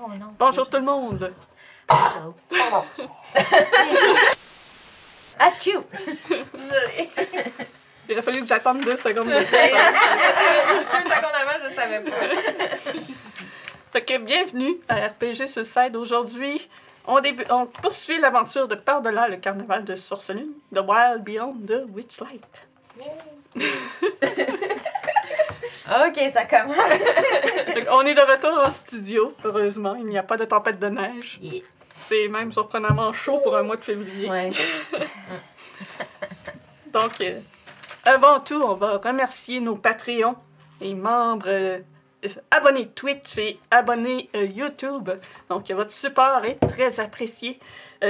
Oh non. Bonjour tout le monde. Hello. Achou! Il aurait fallu que j'attende deux secondes de Deux secondes avant, je savais pas. Fait que bienvenue à RPG Suicide. Aujourd'hui, on, poursuit l'aventure de Par-delà le carnaval de Sorcelune, The Wild Beyond the Witchlight. Ok, ça commence. On est de retour en studio, heureusement. Il n'y a pas de tempête de neige. Yeah. C'est même surprenamment chaud pour un mois de février. Ouais. Donc, euh, avant tout, on va remercier nos Patreons et membres euh, abonnés Twitch et abonnés euh, YouTube. Donc, votre support est très apprécié.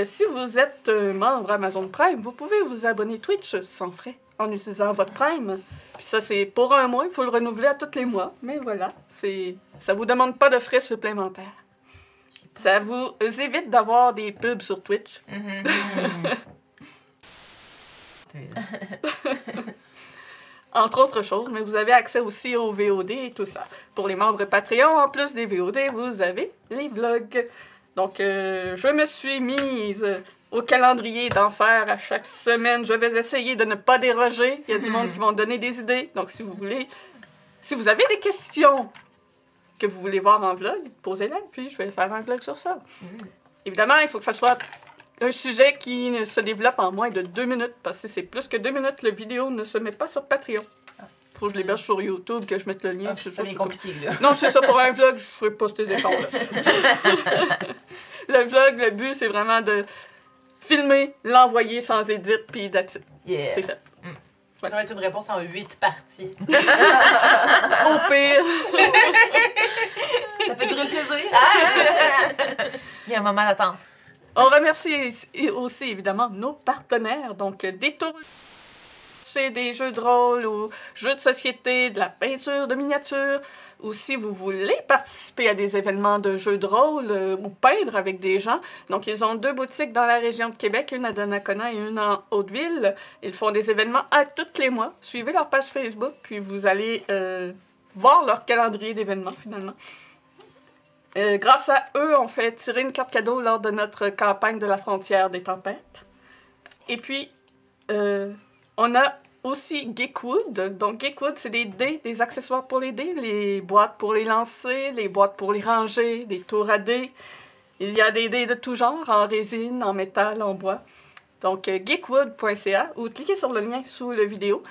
Si vous êtes membre Amazon Prime, vous pouvez vous abonner Twitch sans frais en utilisant votre Prime. Puis ça, c'est pour un mois. Il faut le renouveler à tous les mois. Mais voilà, c'est ça vous demande pas de frais supplémentaires. Ça vous évite d'avoir des pubs sur Twitch. entre autres choses, mais vous avez accès aussi aux VOD et tout ça. Pour les membres Patreon, en plus des VOD, vous avez les vlogs. Donc, euh, je me suis mise au calendrier d'en faire à chaque semaine. Je vais essayer de ne pas déroger. Il y a du monde qui vont donner des idées. Donc, si vous voulez, si vous avez des questions que vous voulez voir en vlog, posez-les, puis je vais faire un vlog sur ça. Évidemment, il faut que ça soit un sujet qui se développe en moins de deux minutes, parce que si c'est plus que deux minutes, la vidéo ne se met pas sur Patreon. Faut que je l'héberge sur YouTube, que je mette le lien. Ah, c'est ça compliqué, là. non, c'est ça, pour un vlog, je ferai pas ces efforts-là. le vlog, le but, c'est vraiment de filmer, l'envoyer sans édit, puis that's. Yeah. C'est fait. Ça va être une réponse en huit parties. Au pire, Ça fait durer le plaisir. Il y a un moment d'attente. on remercie aussi, évidemment, nos partenaires. Donc, Détour, des jeux de rôle ou jeux de société, de la peinture de miniatures. Ou si vous voulez participer à des événements de jeux de rôle euh, ou peindre avec des gens. Donc, ils ont deux boutiques dans la région de Québec, une à Donnacona et une en Hauteville. Ils font des événements à tous les mois. Suivez leur page Facebook, puis vous allez euh, voir leur calendrier d'événements, finalement. Euh, grâce à eux, on fait tirer une carte cadeau lors de notre campagne de la frontière des tempêtes. Et puis, on a aussi Geekwood. Donc, Geekwood, c'est des dés, des accessoires pour les dés, les boîtes pour les lancer, les boîtes pour les ranger, des tours à dés. Il y a des dés de tout genre, en résine, en métal, en bois. Donc, euh, geekwood.ca ou cliquez sur le lien sous la vidéo.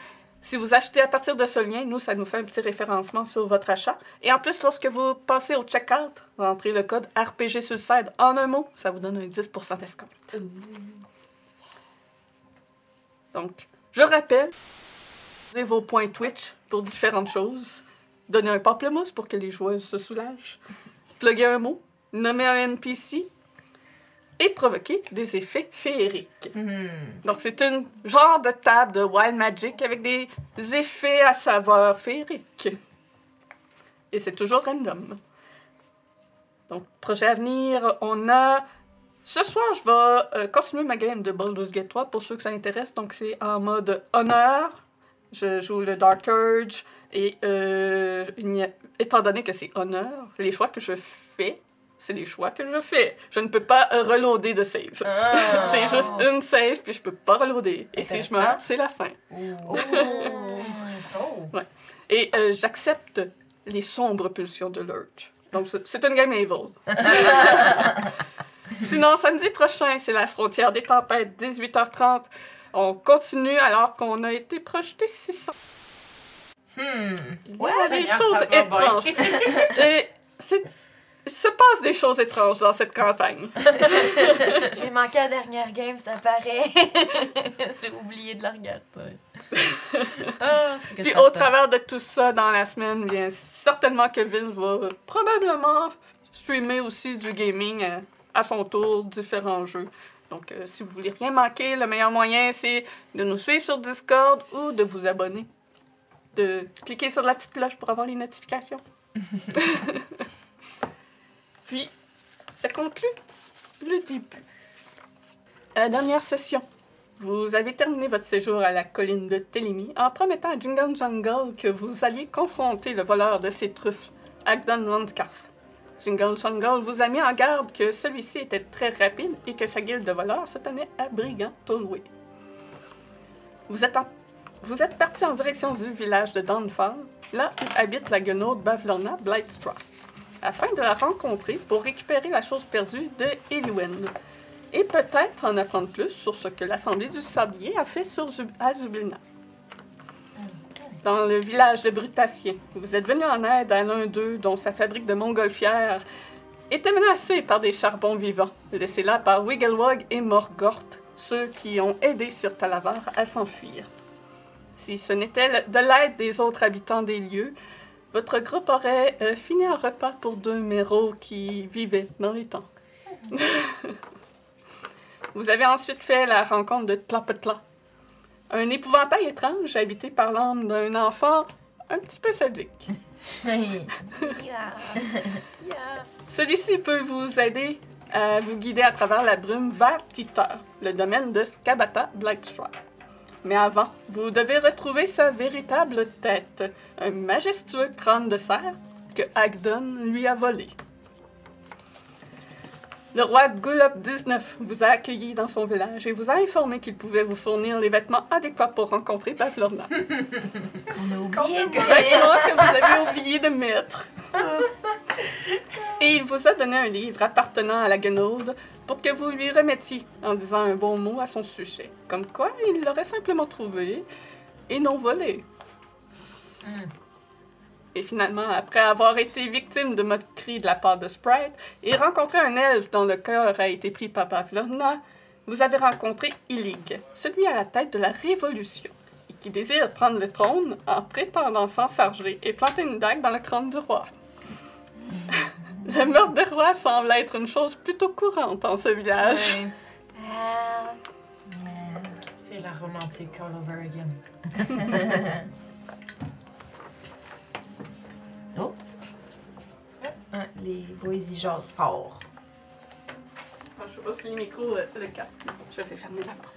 Si vous achetez à partir de ce lien, nous, ça nous fait un petit référencement sur votre achat. Et en plus, lorsque vous passez au checkout, vous entrez le code RPG Suicide en un mot, ça vous donne un 10 d'escompte. Donc, je rappelle, vos points Twitch pour différentes choses. Donnez un pamplemousse pour que les joueuses se soulagent. Pluguez un mot. Nommez un NPC. Et provoquer des effets féeriques. Mhm. Donc, c'est une genre de table de Wild Magic avec des effets à saveur féerique. Et c'est toujours random. Donc, projet à venir, on a. Ce soir, je vais euh, continuer ma game de Baldur's Gate 3 pour ceux que ça intéresse. Donc, c'est en mode honneur. Je joue le Dark Urge. Et euh, étant donné que c'est honneur, les choix que je fais, c'est les choix que je fais. Je ne peux pas reloader de save. Ah. J'ai juste une save, puis je peux pas reloader. Et si je meurs, c'est la fin. Oh. Et euh, j'accepte les sombres pulsions de l'Urge. Donc, c'est c'est une game evil. Sinon, samedi prochain, c'est la frontière des tempêtes, 18h30. On continue alors qu'on a été projeté 600. Hmm. Il y a des choses étranges. Et c'est... Il se passe des choses étranges dans cette campagne. J'ai manqué la dernière game, ça paraît. J'ai oublié de la regarder. Ah, Puis au travers de tout ça, dans la semaine, bien certainement Kevin va probablement streamer aussi du gaming euh, à son tour, différents jeux. Donc, euh, si vous voulez rien manquer, le meilleur moyen, c'est de nous suivre sur Discord ou de vous abonner. De cliquer sur la petite cloche pour avoir les notifications. Puis, ça conclut le début. À la dernière session, vous avez terminé votre séjour à la colline de Telemi en promettant à Jingle Jungle que vous alliez confronter le voleur de ses truffes, Agdon Landscarf. Jingle Jungle vous a mis en garde que celui-ci était très rapide et que sa guilde de voleurs se tenait à Brigand Tolway. Vous êtes, parti en direction du village de Dawnfall, là où habite la guenaude Bavlorna Blightstraw, afin de la rencontrer pour récupérer la chose perdue de Eliwen, et peut-être en apprendre plus sur ce que l'Assemblée du Sablier a fait sur Zub- à Zubilna. Dans le village de Brutacien, vous êtes venu en aide à l'un d'eux dont sa fabrique de montgolfières était menacée par des charbons vivants, laissés là par Wigglewog et Morgort, ceux qui ont aidé Sir Talavar à s'enfuir. Si ce n'était de l'aide des autres habitants des lieux, votre groupe aurait euh, fini un repas pour deux méros qui vivaient dans les temps. Vous avez ensuite fait la rencontre de Tlapetla, un épouvantail étrange habité par l'âme d'un enfant un petit peu sadique. Yeah. Yeah. Celui-ci peut vous aider à vous guider à travers la brume vers Titeur, le domaine de Skabata Blightstraw. Mais avant, vous devez retrouver sa véritable tête, un majestueux crâne de cerf que Agdon lui a volé. Le roi Gulop XIX vous a accueilli dans son village et vous a informé qu'il pouvait vous fournir les vêtements adéquats pour rencontrer Bavlorna. On a oublié de Vêtements que vous avez oublié de mettre. Et il vous a donné un livre appartenant à la guenaude pour que vous lui remettiez en disant un bon mot à son sujet. Comme quoi, il l'aurait simplement trouvé et non volé. Et finalement, après avoir été victime de moqueries de la part de Sprite et rencontré un elfe dont le cœur a été pris par Pavlorna, vous avez rencontré Illig, celui à la tête de la Révolution, et qui désire prendre le trône en prétendant s'enfarger et planter une dague dans le crâne du roi. le meurtre des rois semble être une chose plutôt courante en ce village. Ouais. Ah. C'est la romantique all over again. Ah, les boys y jasent fort. Ah, Je sais pas si les micros euh, le captent. Je vais fermer la porte.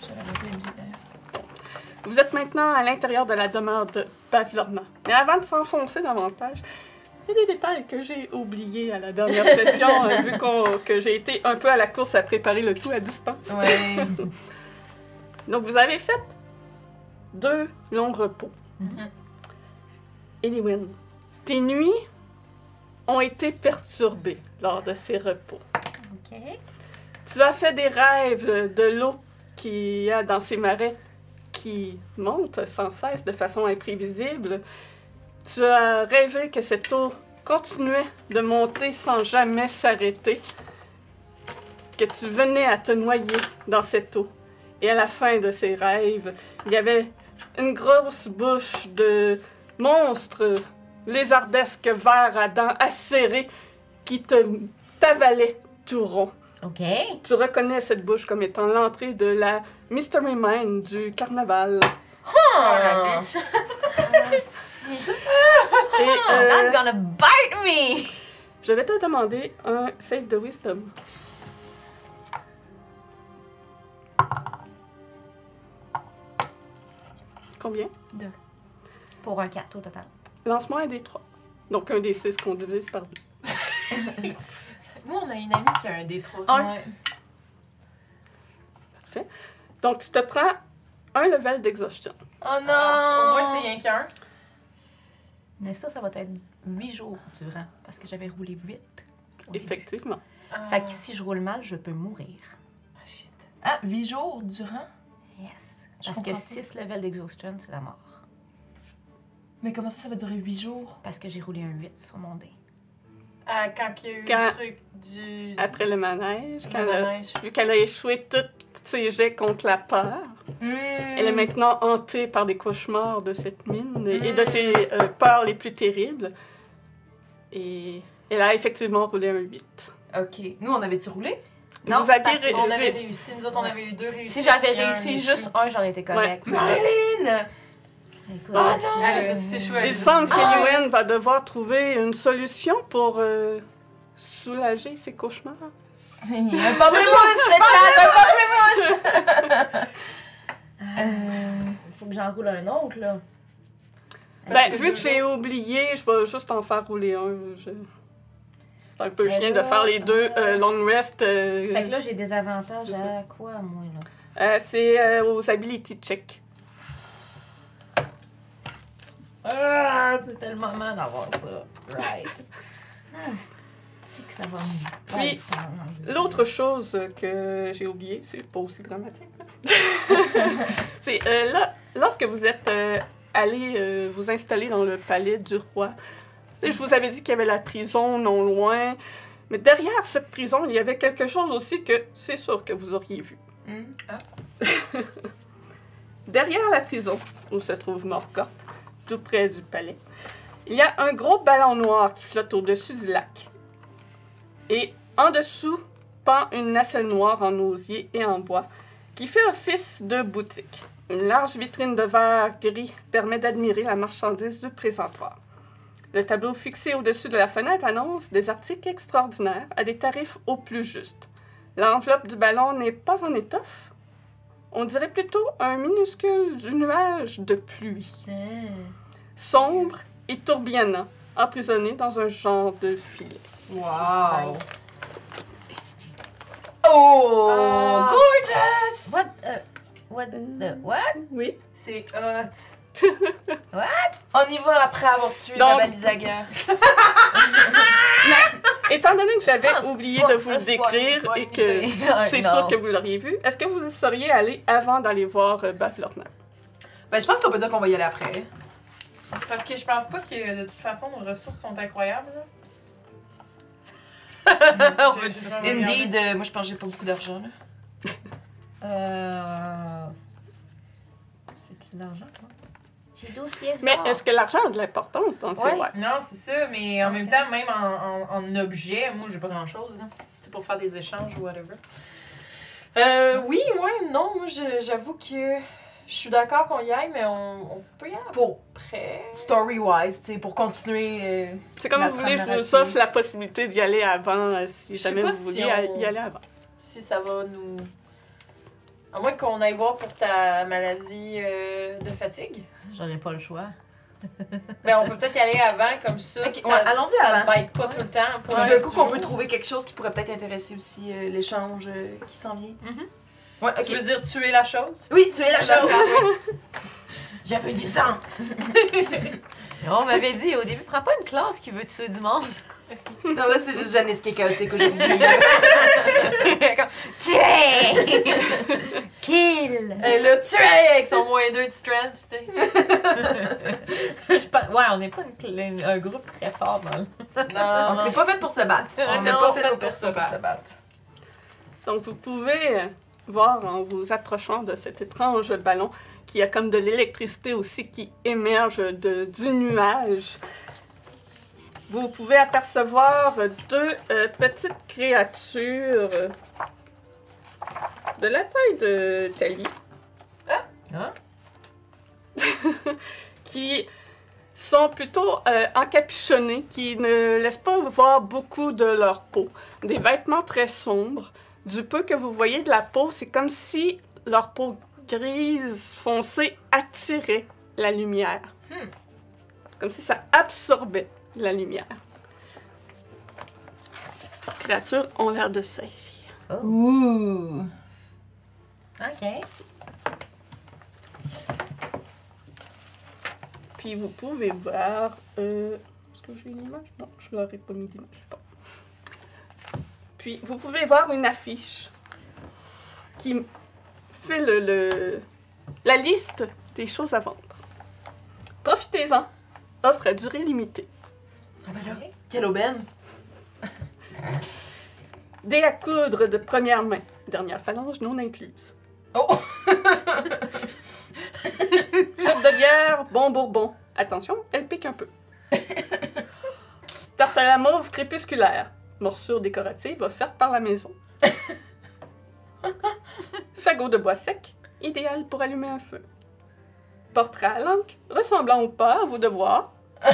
J'avais arrêté la musique d'ailleurs. Vous êtes maintenant à l'intérieur de la demeure de Pavlorna. Mais avant de s'enfoncer davantage, il y a des détails que j'ai oubliés à la dernière session, euh, vu que j'ai été un peu à la course à préparer le tout à distance. Ouais. Donc, vous avez fait deux longs repos. Eliwen, tes nuits ont été perturbées lors de ces repos. Ok. Tu as fait des rêves de l'eau qu'il y a dans ces marais qui monte sans cesse de façon imprévisible. Tu as rêvé que cette eau continuait de monter sans jamais s'arrêter, que tu venais à te noyer dans cette eau. Et à la fin de ces rêves, il y avait une grosse bouche de monstre lézardesque vert à dents acérées qui te t'avalait tout rond. Ok. Tu reconnais cette bouche comme étant l'entrée de la Mystery Mine du carnaval. Oh, la bitch! Et Oh, euh, that's gonna bite me! je vais te demander un save de wisdom. Combien? Pour un 4 au total. Lance-moi un des trois. Donc un des six qu'on divise par deux. Nous, on a une amie qui a un D3. Un. Ouais. Donc tu te prends un level d'exhaustion. Oh non! Au moins, c'est rien qu'un. Mais ça, ça va être 8 jours durant. Parce que j'avais roulé 8. Effectivement. Ah. Fait que si je roule mal, je peux mourir. Ah, shit. Ah, huit jours durant? Yes. Je Parce que comprends pas. 6 levels d'exhaustion, c'est la mort. Mais comment ça, ça va durer huit jours? Parce que j'ai roulé un 8 sur mon dé. Ah, quand il y a eu Quand- le truc du. Après le manège, quand le elle a- manège. vu qu'elle a échoué tous ses jets contre la peur, Elle est maintenant hantée par des cauchemars de cette mine et de ses euh, peurs les plus terribles. Et elle a effectivement roulé un 8. Ok. Nous, on avait-tu roulé? Non, Vous aviez parce ré- On avait ré- réussi. Nous autres, on avait eu deux réussites. Si j'avais réussi juste un, j'aurais été correct. Ouais, c'est ça. Lynn! Écoute, non! Elle a dit échoué. Il semble que Yuen va devoir trouver une solution pour euh, soulager ses cauchemars. C'est un pamplemousse, le chat! Un pamplemousse! euh... faut que j'en roule un autre, là. Ben, c'est vu que j'ai oublié, je vais juste en faire rouler un. Je- C'est un peu Mais chien de faire les deux euh, long rest. euh, Fait que là, j'ai des avantages C'est à quoi, moi, là? euh, c'est euh, aux ability check. Ah, c'était le moment d'avoir ça. Right. Ah, c'est que ça va me... Puis, L'autre chose que j'ai oublié, c'est pas aussi dramatique. là. c'est euh, là, lorsque vous êtes euh, allé euh, vous installer dans le palais du roi, et je vous avais dit qu'il y avait la prison non loin, mais derrière cette prison, il y avait quelque chose aussi que c'est sûr que vous auriez vu. Hmm. Ah. Derrière la prison, où se trouve Morgoth, près du palais, il y a un gros ballon noir qui flotte au-dessus du lac. Et en dessous pend une nacelle noire en osier et en bois qui fait office de boutique. Une large vitrine de verre gris permet d'admirer la marchandise du présentoir. Le tableau fixé au-dessus de la fenêtre annonce des articles extraordinaires à des tarifs au plus juste. L'enveloppe du ballon n'est pas en étoffe. On dirait plutôt un minuscule nuage de pluie, Ah. Sombre et tourbillonnant, emprisonné dans un genre de filet. Wow! Nice. Oh! Ah. Gorgeous! What? Uh, what? The, what? Oui. C'est hot. On y va après avoir tué Donc- la balise à guerre. Étant donné que j'avais oublié de vous le décrire et que idée. c'est sûr que vous l'auriez vu, est-ce que vous y seriez allé avant d'aller voir euh, Baflorna? Ben, je pense qu'on peut dire qu'on va y aller après. Parce que je pense pas que de toute façon nos ressources sont incroyables. là. On J'ai- va j'ai dire- vraiment regardé. Indeed, euh, moi je pense que j'ai pas beaucoup d'argent. là. Euh... C'est de l'argent, quoi? J'ai 12 pièces Mais d'or. est-ce que l'argent a de l'importance dans le fait? Ouais. Ouais. Non, c'est ça, mais en même temps, même en, en, en objet, moi j'ai pas grand chose. C'est pour faire des échanges ou whatever. Euh, oui, ouais, non, moi je- j'avoue que je suis d'accord qu'on y aille, mais on, on peut y aller Pour après. story-wise, tu sais, pour continuer. euh, C'est comme vous voulez, je vous offre la possibilité d'y aller avant euh, si jamais pas vous si vouliez on- y aller avant. Si ça va nous. À moins qu'on aille voir pour ta maladie euh, de fatigue. J'aurais pas le choix. Mais on peut peut-être y aller avant, comme ça. Ouais, allons-y ça avant. ne bite pas tout le temps. Pour Puis le d'un coup, qu'on peut trouver quelque chose qui pourrait peut-être intéresser aussi euh, l'échange euh, qui s'en vient. Mhm. Ouais, Tu veux dire tuer la chose? Oui, tu es la chose! J'avais du sang! On m'avait dit au début, prends pas une classe qui veut tuer du monde. Non, là, c'est juste Janice qui est chaotique aujourd'hui. Comme, Tuer! Kill! Elle l'a tué avec son moins 2 de strength, tu sais. Je pense- ouais, on n'est pas une un groupe très fort dans le... Non, On s'est pas fait pour se battre. On Non, s'est pas fait fait pour battre. se battre. Donc vous pouvez euh, voir en vous approchant de cet étrange ballon qu'il y a comme de l'électricité aussi qui émerge de, du nuage. Vous pouvez apercevoir deux euh, petites créatures de la taille de Tali. Hein? qui sont plutôt euh, encapuchonnés, qui ne laissent pas voir beaucoup de leur peau. Des vêtements très sombres. Du peu que vous voyez de la peau, c'est comme si leur peau grise foncée attirait la lumière. Hmm. Comme si ça absorbait la lumière. Ces créatures ont l'air de saisir. Ouh! OK. Puis vous pouvez voir. Euh, Est-ce que j'ai une image? Non, je leur ai pas mis d'image. Bon. Puis vous pouvez voir une affiche qui fait le, le- la liste des choses à vendre. Profitez-en. Offre à durée limitée. Ah ben là, quelle aubaine! Dés à coudre de première main. Dernière phalange non incluse. Oh! Soupe de bière, bon bourbon. Attention, elle pique un peu. Tarte à la mauve crépusculaire. Morsure décorative offerte par la maison. Fagot de bois sec, idéal pour allumer un feu. Portrait à l'encre, ressemblant ou pas, à vous de voir.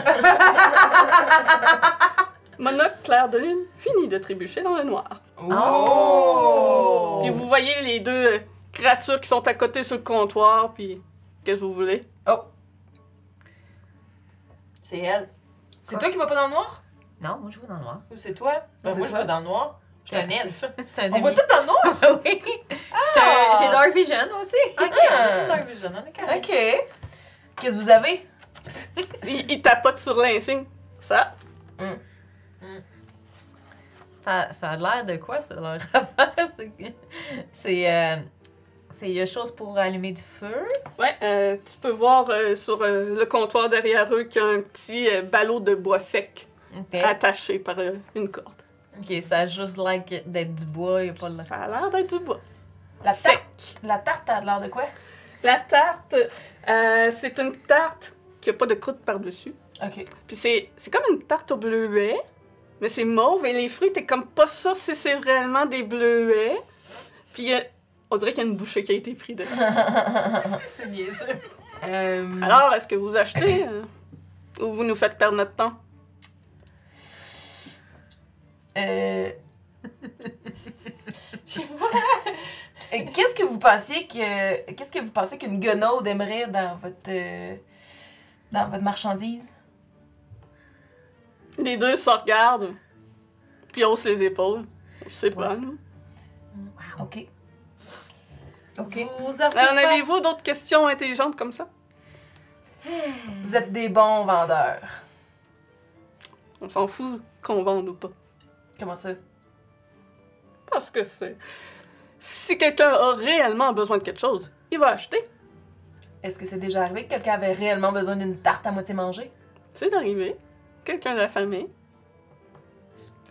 Monocle clair de lune, fini de trébucher dans le noir. Oh! Puis vous voyez les deux euh, créatures qui sont à côté sur le comptoir, puis qu'est-ce que vous voulez? C'est elle. C'est toi qui vas pas dans le noir? Non, moi je vois dans le noir. Ou c'est toi? Ben, C'est moi, je vois dans le noir. Je suis un elfe. Un On voit tout dans le noir? oui. J'ai- J'ai Dark Vision aussi. Ok, on est tous Dark Vision, on est. Ok. Qu'est-ce que vous avez? Il, il tapote sur l'insigne. Ça? Ça, ça a l'air de quoi, ça, leur affaire? C'est euh, C'est il y a chose pour allumer du feu. Ouais, euh, tu peux voir euh, sur euh, le comptoir derrière eux qu'il y a un petit euh, ballot de bois sec Attaché par euh, une corde. Ok, ça a juste l'air que- d'être du bois, il a pas de. Ça a l'air d'être du bois. La Sec. tarte. La tarte a l'air de quoi? La tarte, euh, c'est une tarte qui a pas de croûte par-dessus. Ok. Puis c'est, c'est comme une tarte au bleuet, mais c'est mauve et les fruits, t'es comme pas sûr si c'est réellement des bleuets. Puis y on dirait qu'il y a une bouchée qui a été prise dedans. C'est niaiseux. Euh, Alors, est-ce que vous achetez euh, ou vous nous faites perdre notre temps? Euh... Euh, Qu'est-ce que vous pensiez que qu'est-ce que vous pensez qu'une guenaude aimerait dans votre euh, dans votre marchandise? Les deux se regardent, puis haussent les épaules. Je sais pas, nous. Ok. Ok. Vos En artefacts. avez-vous d'autres questions intelligentes comme ça? Vous êtes des bons vendeurs. On s'en fout qu'on vende ou pas. Comment ça? Parce que c'est... Si quelqu'un a réellement besoin de quelque chose, il va acheter. Est-ce que c'est déjà arrivé que quelqu'un avait réellement besoin d'une tarte à moitié mangée? C'est arrivé. Quelqu'un de la famille.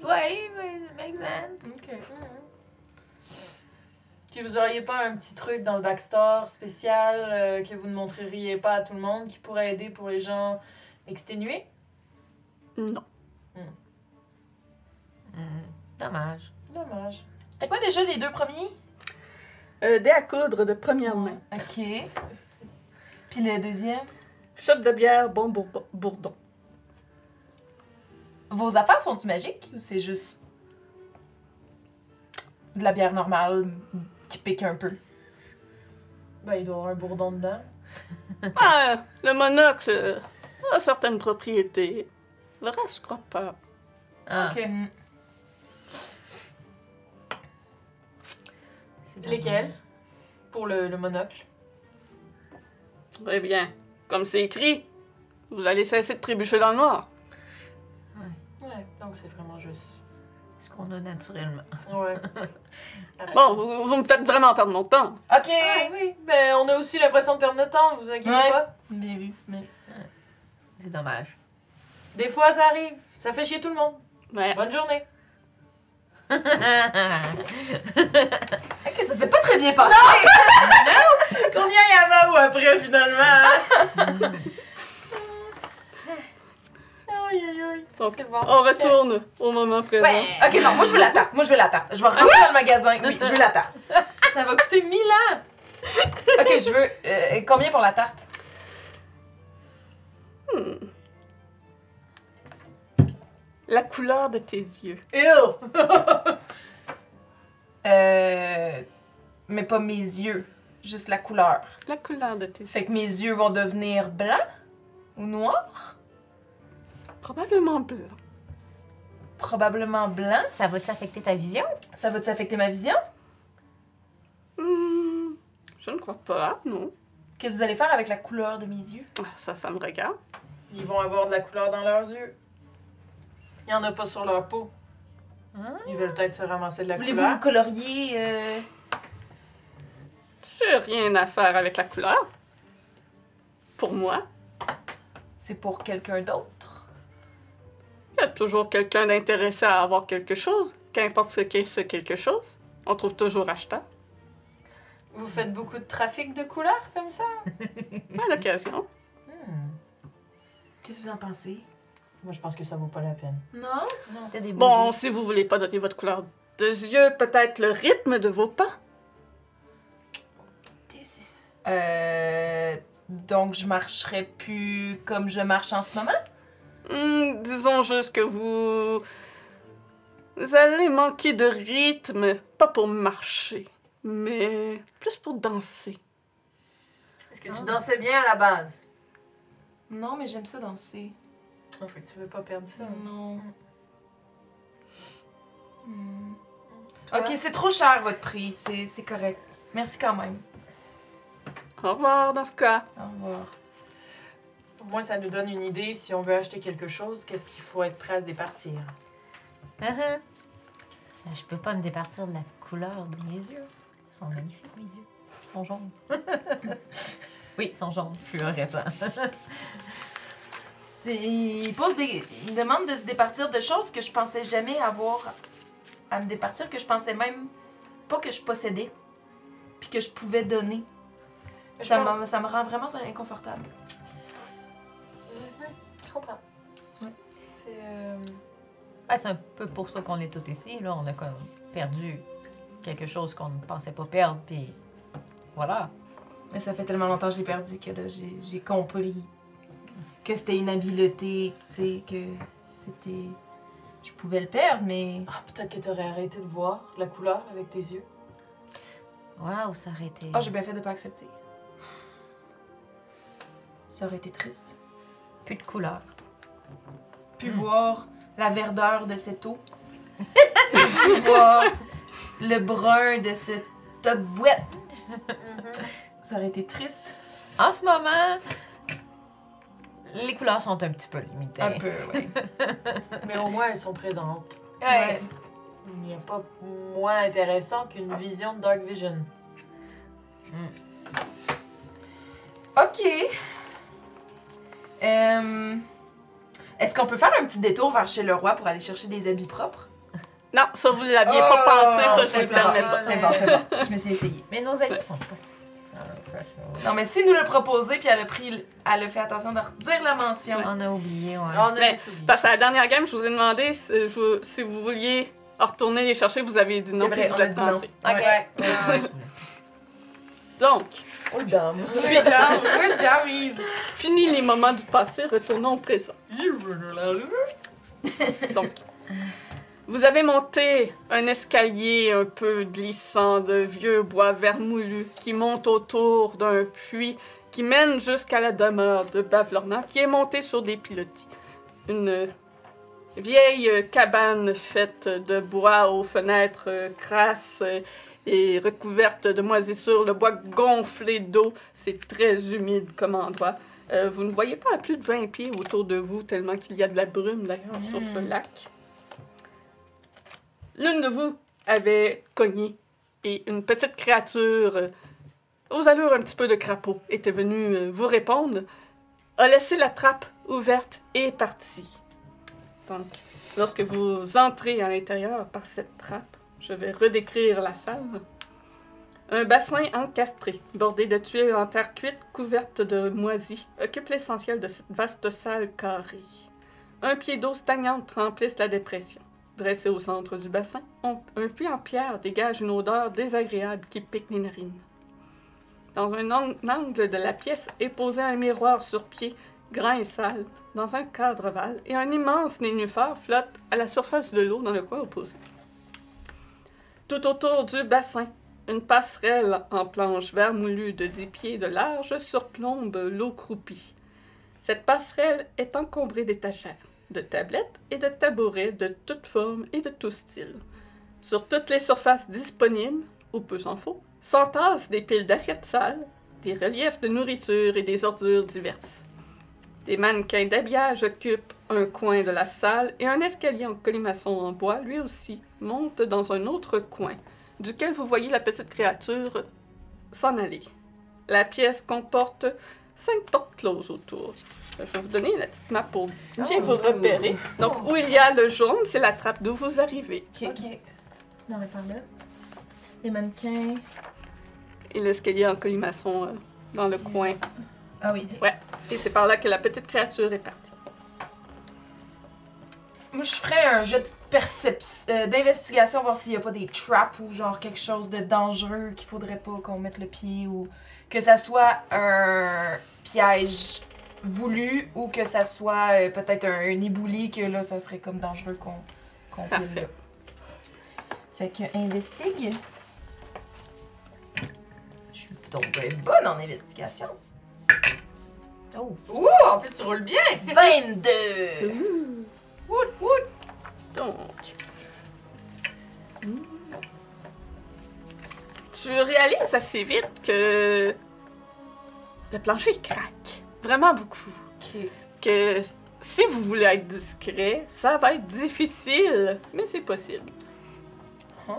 Ouais, mais ça make sense. Ok. Mhm. Que vous auriez pas un petit truc dans le backstore spécial euh, que vous ne montreriez pas à tout le monde qui pourrait aider pour les gens exténués? Non. Dommage. Dommage. C'était quoi déjà les deux premiers? Euh, des à coudre de première main. Ok. Puis le deuxième? Shot de bière, bon bourdon. Vos affaires sont-tu magiques ou c'est juste de la bière normale qui pique un peu? Ben, il doit y avoir un bourdon dedans. Ah, le monocle a certaines propriétés. Le reste, je crois pas. Ah, Ok. Lesquels? Pour le, le monocle. Très bien. Comme c'est écrit, vous allez cesser de trébucher dans le noir. Ouais, donc c'est vraiment juste. Ce qu'on a naturellement. Ouais. Bon, vous, vous me faites vraiment perdre mon temps. Ok. Ah, oui, ben on a aussi l'impression de perdre notre temps, vous inquiétez Ouais. pas. Bien vu. Mais... C'est dommage. Des fois ça arrive, ça fait chier tout le monde. Ouais. Bonne journée. Ok, ça s'est pas très bien passé. Qu'on y aille avant ou après finalement. aïe aïe aïe. Donc, C'est bon. on retourne au moment présent. Ouais. Ok, non, moi je veux la tarte. Moi je veux la tarte. Je vais rentrer dans le magasin. Oui, je veux la tarte. Ça va coûter 1000 ans. Ok, je veux. euh, combien pour la tarte? Hmm. La couleur de tes yeux. Ew. Euh. Mais pas mes yeux. Juste la couleur. La couleur de tes yeux. Fait que mes yeux vont devenir blancs ou noirs Probablement blanc. Probablement blancs. Ça va-tu affecter ta vision? Ça va-tu affecter ma vision? Hmm, je ne crois pas, non. Qu'est-ce que vous allez faire avec la couleur de mes yeux? Ah, Ça, ça me regarde. Ils vont avoir de la couleur dans leurs yeux. Il y en a pas sur leur peau. Hein? Ils veulent peut-être se ramasser de la Voulez-vous couleur. vous colorier euh, J'ai rien à faire avec la couleur. Pour moi, C'est pour quelqu'un d'autre il y a toujours quelqu'un d'intéressé à avoir quelque chose. Qu'importe ce qu'est ce quelque chose, on trouve toujours acheteur. Vous faites beaucoup de trafic de couleurs comme ça? À l'occasion. Hmm. Qu'est-ce que vous en pensez? Moi je pense que ça vaut pas la peine. Non? T'as des Bon, si vous voulez pas donner votre couleur de yeux, peut-être le rythme de vos pas. Euh. Donc je marcherai plus comme je marche en ce moment? Hmm, disons juste que vous... Vous allez manquer de rythme, pas pour marcher, mais plus pour danser. Est-ce que tu dansais bien à la base? Non, mais j'aime ça danser. Oh, fait tu veux pas perdre ça. Non. Mm. Mm. Ok, c'est trop cher votre prix, c'est correct. Merci quand même. Au revoir dans ce cas. Au revoir. Au moins, ça nous donne une idée si on veut acheter quelque chose, qu'est-ce qu'il faut être prêt à se départir? Uh. Je peux pas me départir de la couleur de mes yeux. Ils sont magnifiques, mes yeux. Ils sont jaunes. oui, ils sont jaunes. Il pose des. Il demande de se départir de choses que je pensais jamais avoir à me départir, que je pensais même pas que je possédais, puis que je pouvais donner. Je Ça, pense- me- ça me rend vraiment inconfortable. Je comprends. Ouais. C'est. euh, Ah, c'est un peu pour ça qu'on est tous ici. Là, on a comme perdu quelque chose qu'on ne pensait pas perdre, puis voilà. Mais ça fait tellement longtemps que je l'ai perdu que là, j'ai j'ai compris que c'était une habileté, tu sais, que c'était. Je pouvais le perdre, mais. Ah, peut-être que tu aurais arrêté de voir la couleur avec tes yeux. Waouh, ça aurait été. Ah, j'ai bien fait de pas accepter. Ça aurait été triste. plus de couleur. Puis voir la verdeur de cette eau. Puis voir le brun de ce tas de boîte. Ça aurait été triste. En ce moment, les couleurs sont un petit peu limitées. Un peu, ouais. Mais au moins, elles sont présentes. Ouais. Il n'y a pas moins intéressant qu'une vision de Dark Vision. Ok. Euh, Est-ce qu'on peut faire un petit détour vers chez le roi pour aller chercher des habits propres? Non, ça, vous l'aviez pas pensé, ça, je ne le permets pas. C'est bon, c'est bon. Je me suis essayée. Mais nos amis sont pas. Non, mais si nous l'a proposé, puis elle a pris, elle a fait attention de redire la mention. On a oublié, ouais. On a Mais, juste oublié. Parce qu'à la dernière game, je vous ai demandé si, je vous- si vous vouliez retourner les chercher, vous avez dit non, C'est vrai, vous on êtes dit non. rentrés. Ok. Ouais. Ouais. Donc, Oh, dame. Fini les moments du passé, retournons au présent. Donc, vous avez monté un escalier un peu glissant de vieux bois vermoulu qui monte autour d'un puits qui mène jusqu'à la demeure de Bavlorna qui est montée sur des pilotis. Une vieille cabane faite de bois aux fenêtres crasses et recouverte de moisissures, le bois gonflé d'eau. C'est très humide comme endroit. Euh, vous ne voyez pas à plus de 20 pieds autour de vous, tellement qu'il y a de la brume d'ailleurs sur ce lac. L'une de vous avait cogné et une petite créature euh, aux allures un petit peu de crapaud était venue euh, vous répondre, a laissé la trappe ouverte et est partie. Donc, lorsque vous entrez à l'intérieur par cette trappe, je vais redécrire la salle. Un bassin encastré, bordé de tuiles en terre cuite couvertes de moisis, occupe l'essentiel de cette vaste salle carrée. Un pied d'eau stagnante remplisse la dépression. Dressé au centre du bassin, un puits en pierre dégage une odeur désagréable qui pique les narines. Dans un ang- angle de la pièce est posé un miroir sur pied, grand et sale, dans un cadre ovale, et un immense nénuphar flotte à la surface de l'eau dans le coin opposé. Tout autour du bassin, une passerelle en planche vermoulue de 10 pieds de large surplombe l'eau croupie. Cette passerelle est encombrée d'étagères, de tablettes et de tabourets de toutes formes et de tout style. Sur toutes les surfaces disponibles, ou peu s'en faut, s'entassent des piles d'assiettes sales, des reliefs de nourriture et des ordures diverses. Des mannequins d'habillage occupent un coin de la salle et un escalier en colimaçon en bois, lui aussi, monte dans un autre coin, duquel vous voyez la petite créature s'en aller. La pièce comporte cinq portes closes autour. Je vais vous donner la petite map pour bien vous repérer. Donc, où il y a le jaune, c'est la trappe d'où vous arrivez. Ok. Dans le par là. Les mannequins. Et l'escalier en colimaçon euh, dans le coin. Ah oui. Et c'est par là que la petite créature est partie. Moi, je ferais un jet de perception, euh, d'investigation, voir s'il n'y a pas des traps ou genre quelque chose de dangereux qu'il faudrait pas qu'on mette le pied ou que ça soit un piège voulu ou que ça soit euh, peut-être un, un ébouli que là, ça serait comme dangereux qu'on qu'on pile Parfait. là. Fait que investigue. Je suis donc bien bonne en investigation. Oh. Ouh, en plus, tu roules bien. 22! Woot, woot. Donc, tu réalises assez vite que le plancher craque. Vraiment beaucoup. Que si vous voulez être discret, ça va être difficile, mais c'est possible. Oh.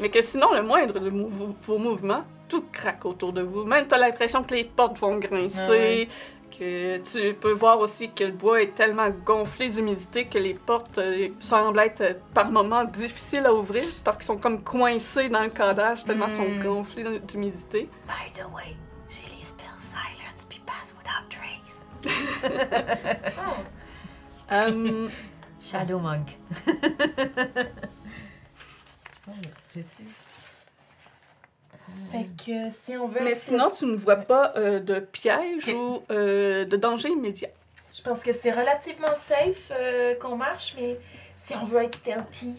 Mais que sinon, le moindre de mou- vos, mouvements, tout craque autour de vous. Même t'as l'impression que les portes vont grincer, que tu peux voir aussi que le bois est tellement gonflé d'humidité que les portes euh, semblent être euh, par moments difficiles à ouvrir parce qu'ils sont comme coincés dans le cadrage tellement ils Mm. sont gonflés d'humidité. By the way, Euh, Shadow Monk. Oh, fait. Que si on veut. mais sinon, tu ne vois pas euh, de piège ou euh, de danger immédiat. Je pense que c'est relativement safe euh, qu'on marche, mais si on veut être stealthy,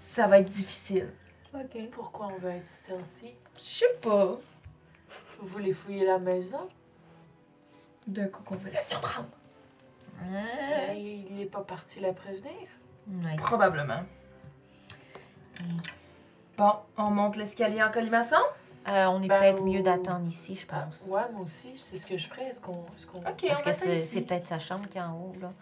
ça va être difficile. Ok. Pourquoi on veut être stealthy? Je sais pas. Vous voulez fouiller la maison? D'un coup qu'on veut la surprendre. Mais il n'est pas parti la prévenir. Probablement. Bon, on monte l'escalier en colimaçon? Euh, on est Ben, peut-être mieux d'attendre ici, je Ah, pense. ouais, moi aussi, c'est ce que je ferais. Est-ce qu'on. Est-ce qu'on... Ok, Parce on que c'est peut-être sa chambre qui est en haut, là.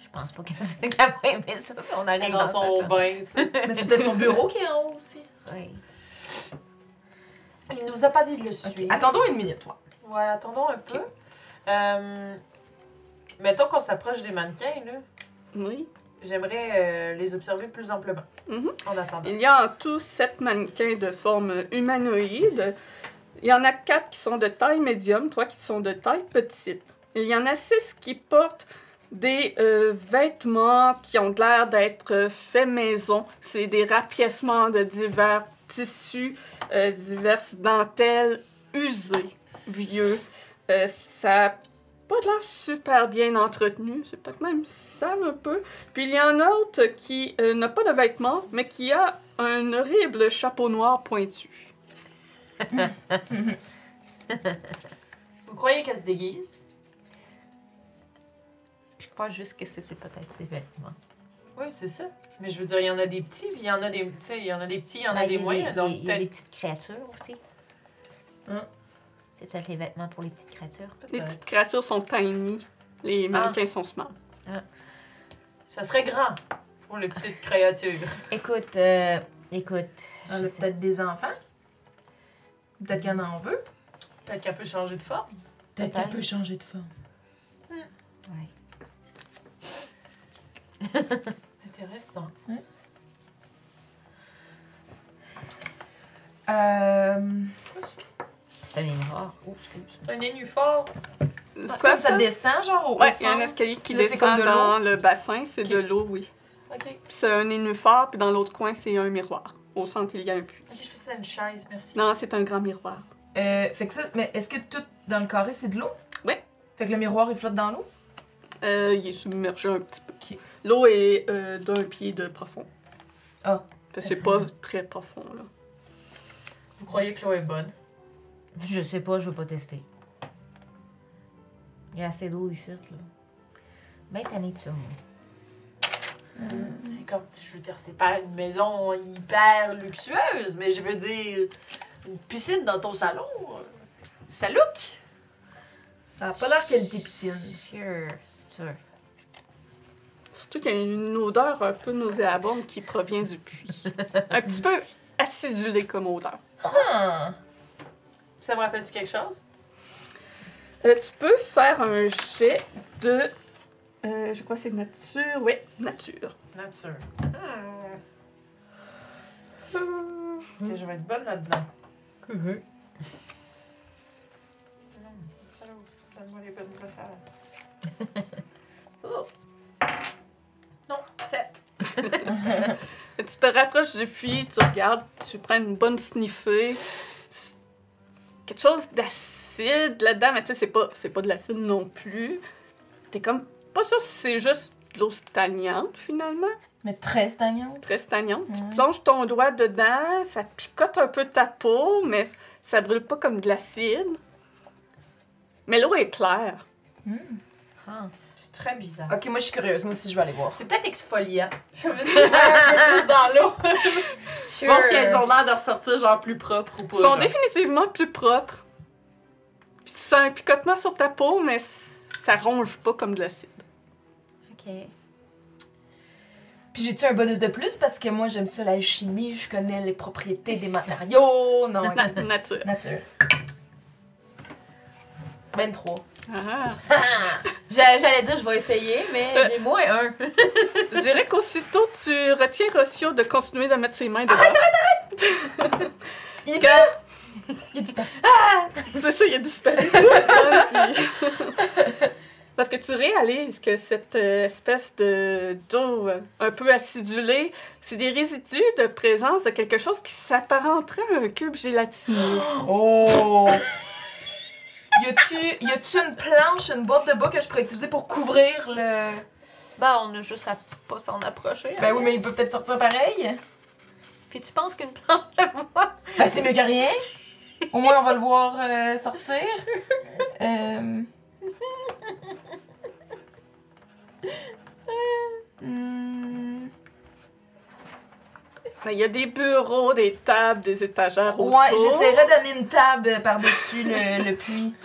Je pense pas qu'elle qu'elle va aimer ça si on arrive dans, dans son bain, tu sais. Mais c'est peut-être son bureau qui est en haut aussi. Oui. Il nous a pas dit de le Ok, suivre. attendons une minute, toi. Ouais, attendons un peu. Euh, mettons qu'on s'approche des mannequins, là. Oui. J'aimerais euh, les observer plus amplement. Mhm. En attendant. Il y a en tout sept mannequins de forme humanoïde. Il y en a quatre qui sont de taille médium, trois qui sont de taille petite. Il y en a six qui portent des euh, vêtements qui ont l'air d'être euh, faits maison. C'est des rapiècements de divers tissus, euh, diverses dentelles usées, vieux. Euh, ça a pas de l'air super bien entretenu. C'est peut-être même sale un peu. Puis il y en a un autre qui euh, n'a pas de vêtements, mais qui a un horrible chapeau noir pointu. Vous croyez qu'elle se déguise? Je crois juste que c'est peut-être ses vêtements. Oui, c'est ça. Mais je veux dire, il y en a des petits, puis il y en a des, tu sais, il y en a des petits, il y en a Ben, des moyens. il y Donc il y a des petites créatures aussi. Hein? C'est peut-être les vêtements pour les petites créatures. Les petites créatures sont tiny. Les mannequins sont small. Ça serait grand pour les petites créatures. Écoute, euh, écoute. On a peut-être des enfants. Peut-être qu'il y en a en veut. Peut-être qu'elle peut changer de forme. Peut-être qu'elle peut changer de forme. Ouais. Intéressant. Euh... C'est un noir. Oh, excuse. Un nénuphar. C'est Comme quoi ça ça? descend, genre au, Ouais, il y a un escalier qui Là, c'est descend comme de dans le bassin, c'est Ok. de l'eau, oui. Ok. Puis c'est un nénuphar, puis dans l'autre coin, c'est un miroir. Au centre, il y a un puits. Ok, je pensais que c'était une chaise, merci. Non, c'est un grand miroir. Euh, fait que ça, mais est-ce que tout dans le carré c'est de l'eau? Oui. Fait que le miroir il flotte dans l'eau? Euh, il est submergé un petit peu. Ok. L'eau est euh, d'un pied de profond. Ah. Fait que c'est pas très profond, là. Vous croyez que l'eau est bonne? Je sais pas, je veux pas tester. Il y a assez d'eau ici, là. Ben tanné de ça, moi. C'est comme, je veux dire, c'est pas une maison hyper luxueuse, mais je veux dire, une piscine dans ton salon, ça look. Ça a pas l'air qualité piscine. Sure, c'est sûr. Surtout qu'il y a une odeur un peu nauséabonde qui provient du puits. un petit peu acidulée comme odeur. Ça me rappelle-tu quelque chose? Euh, tu peux faire un jet de. euh, je crois que c'est nature. Oui, nature. Nature. Hmm. Est-ce que je vais être bonne là-dedans? Salaud. Donne-moi les bonnes affaires. Oh. Non, 7. Tu te rapproches du puits, tu regardes, tu prends une bonne sniffée. Quelque chose d'acide là-dedans, mais tu sais, c'est pas, c'est pas de l'acide non plus. T'es comme pas sûr si c'est juste de l'eau stagnante finalement, Mais très stagnante. très stagnante. Tu plonges ton doigt dedans, ça picote un peu ta peau, mais ça brûle pas comme de l'acide. Mais l'eau est claire. Ah. C'est très bizarre. Ok, moi je suis curieuse. Moi aussi je vais aller voir. C'est peut-être exfoliant. Je vais me mettre un peu plus dans l'eau. nature. Voir si elles ont l'air de ressortir genre plus propres ou pas. Ils sont genre. définitivement plus propres. Puis tu sens un picotement sur ta peau, mais ça ronge pas comme de l'acide. Ok. Puis j'ai-tu un bonus de plus? Parce que moi j'aime ça l'alchimie, je connais les propriétés des matériaux. Non. Nature. nature. 23. Ah. J'a- J'allais dire, je vais essayer, mais Euh. j'ai moins un. Je dirais qu'aussitôt tu retiens Rossio de continuer de mettre ses mains dedans. Il Quand- Il a disparu. C'est ça, il a disparu. Parce que tu réalises que cette euh, espèce de d'eau euh, un peu acidulée, c'est des résidus de présence de quelque chose qui s'apparenterait à un cube gélatineux. Oh! Y a-tu y a-tu une planche, une boîte de bois que je pourrais utiliser pour couvrir le. Ben, on a juste à pas s'en approcher. Ben oui, mais il peut peut-être sortir pareil. Puis tu penses qu'une plante le voit? Ben c'est mieux que rien. Au moins on va le voir euh, sortir. Euh... Hmm. Il y a des bureaux, des tables, des étagères autour. Ouais, j'essaierai d'amener une table par-dessus le, le puits.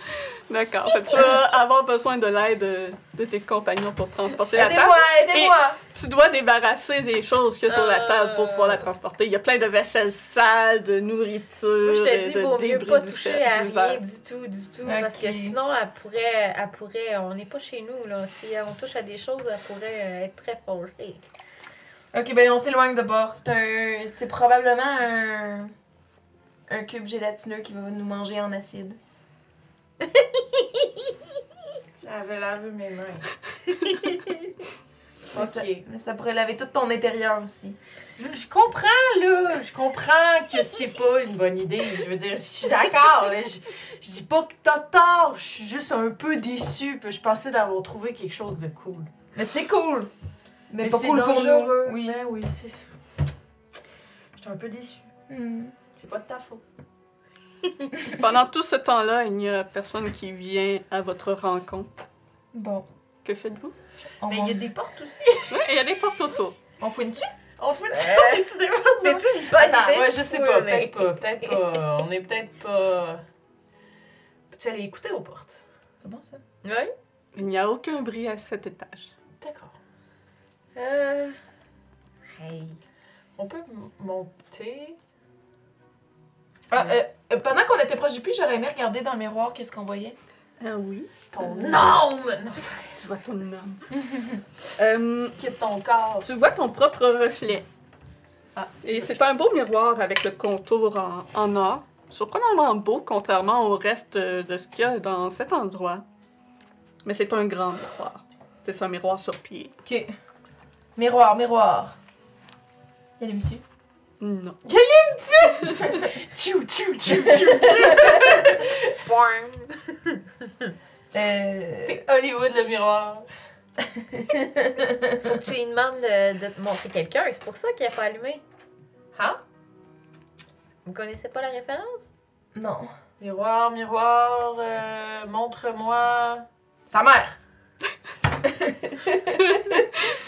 D'accord. Tu vas avoir besoin de l'aide de, de tes compagnons pour transporter la table. Aidez-moi, aidez-moi! Tu dois débarrasser des choses qu'il y a sur la table pour pouvoir la transporter. Il y a plein de vaisselles sales, de nourriture, Moi, je te dis, de vaut mieux pas du toucher à divers. rien du tout, du tout. Parce que sinon, elle pourrait, elle pourrait, on n'est pas chez nous, là. Si on touche à des choses, elle pourrait euh, être très forgée. Ok, ben on s'éloigne de bord. C'est un. C'est probablement un. Un cube gélatineux qui va nous manger en acide. J'avais lavé mes mains. Ça- ok. mais ça pourrait laver tout ton intérieur aussi. Je, je comprends, là. Je comprends que c'est pas une bonne idée. Je veux dire, je suis d'accord. Je, je dis pas que t'as tort. Je suis juste un peu déçue. Je pensais d'avoir trouvé quelque chose de cool. Mais c'est cool! Mais, pas pour dangereux. nous. Oui. Oui, c'est ça. J'étais un peu déçue. Hmm. C'est pas de ta faute. Pendant tout ce temps-là, il n'y a personne qui vient à votre rencontre. Bon. Que faites-vous? Mais il y a des portes aussi. Oui, il y a des portes autour. on fouine dessus? On fout ça. C'est une bonne Attends, idée? ouais, je sais pas. Peut-être pas. Peut-être pas. On est peut-être pas. Peux-tu aller écouter aux portes? C'est bon ça? Oui. Il n'y a aucun bruit à cet étage. D'accord. Euh... Hey. On peut monter. Ah, euh, euh, pendant qu'on était proche du puits, j'aurais aimé regarder dans le miroir qu'est-ce qu'on voyait. Ah oui? Ton âme! Non, Tu vois ton homme. Euh, quitte ton corps. tu vois ton propre reflet. Ah. Et c'est un beau miroir avec le contour en, en or. Surprenamment beau, contrairement au reste de, de ce qu'il y a dans cet endroit. Mais c'est un grand miroir. C'est un miroir sur pied. Ok. Miroir, miroir. Il allume-tu? Non. Tchou, tchou, tchou, tchou. Boing. Euh... C'est Hollywood le miroir. Faut que tu lui demandes de, de te montrer quelqu'un. C'est pour ça qu'il a pas allumé. Hein? Vous connaissez pas la référence? Non. Miroir, miroir, euh, montre-moi. Sa mère!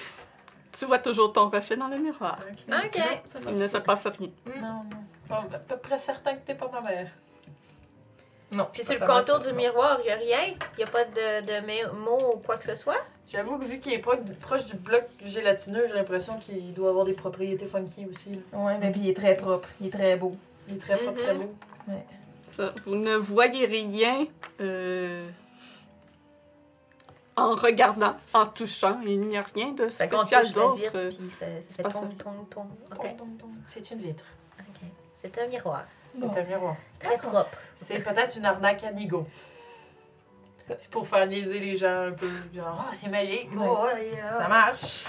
Tu vois toujours ton reflet dans le miroir. Ok. Non, ça Il ne se pas. passe rien. Non, non. Bon, à peu près certain que t'es pas ma mère. Non. Puis sur le contour du miroir, il y a rien? Il y a pas de, de mots ou quoi que ce soit? J'avoue que vu qu'il est proche, proche du bloc gélatineux, j'ai l'impression qu'il doit avoir des propriétés funky aussi. là. Ouais, mais puis il est très propre. Il est très beau. Il est très propre, très beau. Ça, vous ne voyez rien euh, en regardant, en touchant. Il n'y a rien de spécial d'autre. c'est pas ça. ton, ton. Ok. Tom, tom, tom. C'est une vitre. C'est un miroir. C'est Bon. un miroir. Très propre. C'est peut-être une arnaque à Nigo. C'est pour faire niaiser les gens un peu. Genre, oh, c'est magique. Oh, ça marche.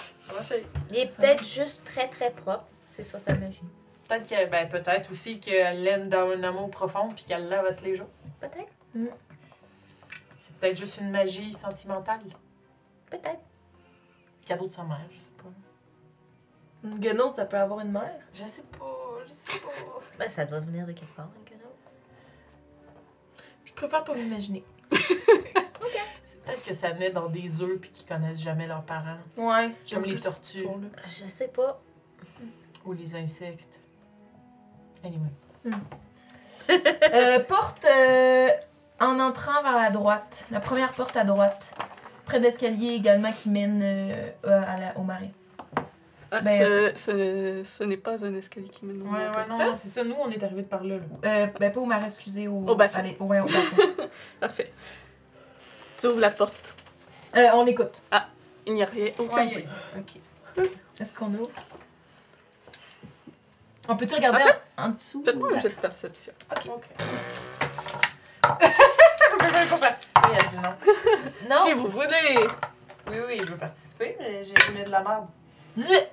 Il est peut-être juste très très propre. C'est ça sa magie. Peut-être que, ben, peut-être aussi qu'elle l'aime dans un amour profond puis qu'elle lave à tous les jours. Peut-être. C'est peut-être juste une magie sentimentale. Peut-être. Cadeau de sa mère, je sais pas. Une guenaude, ça peut avoir une mère? Je sais pas, je sais pas. Ben, ça doit venir de quelque part, un canot. Je préfère pas m'imaginer. C'est peut-être que ça naît dans des œufs puis qu'ils connaissent jamais leurs parents. Ouais. Comme j'aime les plus tortues. Je sais pas. Ou les insectes. Anyway. Euh, porte euh, en entrant vers la droite. La première porte à droite. Près de l'escalier également qui mène euh, euh, à la- au marais. Ah, Ben, ce, ce- ce n'est pas un escalier qui mène au Ouais, marais. ouais, non, Ça? non, c'est ça. Nous, on est arrivés de par là. là. Euh, ben, pas au marais, excusez. Au, Au bassin. Allez, ouais, au bassin. Parfait. Tu ouvres la porte. Euh, on écoute. Il n'y a rien. Aucun Ouais, bruit. Ok. Est-ce qu'on ouvre? On peut-tu regarder En fait, en, en dessous? Faites-moi un jet de perception. Ok. Je veux pas participer, elle dit non. Non! Si vous voulez. Oui, oui, je veux participer, mais j'ai mis de la merde. 18!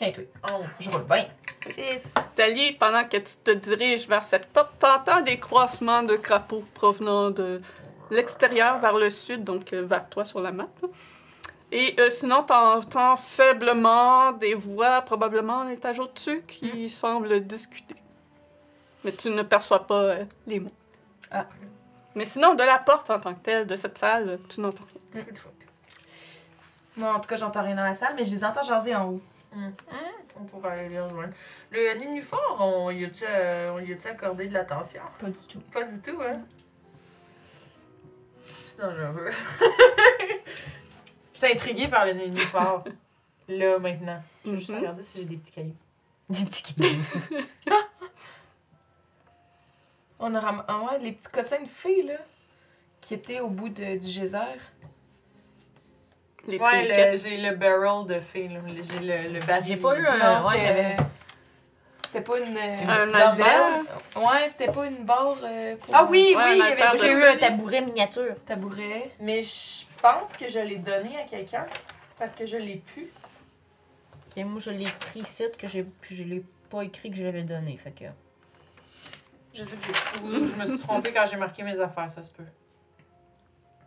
Ok, toi. Oh. Je roule bien. Six. Tali, pendant que tu te diriges vers cette porte, t'entends des croissements de crapauds provenant de l'extérieur vers le sud, donc euh, vers toi sur la map. Et euh, sinon, t'entends faiblement des voix, probablement à l'étage au-dessus, qui semblent discuter. Mais tu ne perçois pas euh, les mots. Ah. Mais sinon, de la porte en tant que telle, de cette salle, tu n'entends rien. Moi, en tout cas, j'entends rien dans la salle, mais je les entends jaser en haut. On pourrait aller les rejoindre. Le nénuphar, on y a-tu euh, on y a-tu accordé de l'attention? Pas du tout. Pas du tout, hein? C'est dangereux. J'étais intriguée par le nénuphar. Là, maintenant. Je vais juste Mhm. regarder si j'ai des petits cailloux. Des petits cailloux. On a ram... ah ouais, les petits cossins de filles, là, qui étaient au bout de, du geyser. Les Ouais, j'ai le barrel de fée, là. Le- J'ai le, le baril. J'ai pas eu un- non, ouais, c'était... j'avais- C'était pas une... euh, Un albert. Ouais, c'était pas une barre euh, pour Ah oui, Ouais, oui, J'ai eu un tabouret miniature. tabouret. Mais je pense que je l'ai donné à quelqu'un parce que je l'ai pu. Ok, moi je l'ai écrit ici, que j'ai, puis je l'ai pas écrit que je l'avais donné. Fait que. Je sais ou je me suis trompée quand j'ai marqué mes affaires, ça se peut.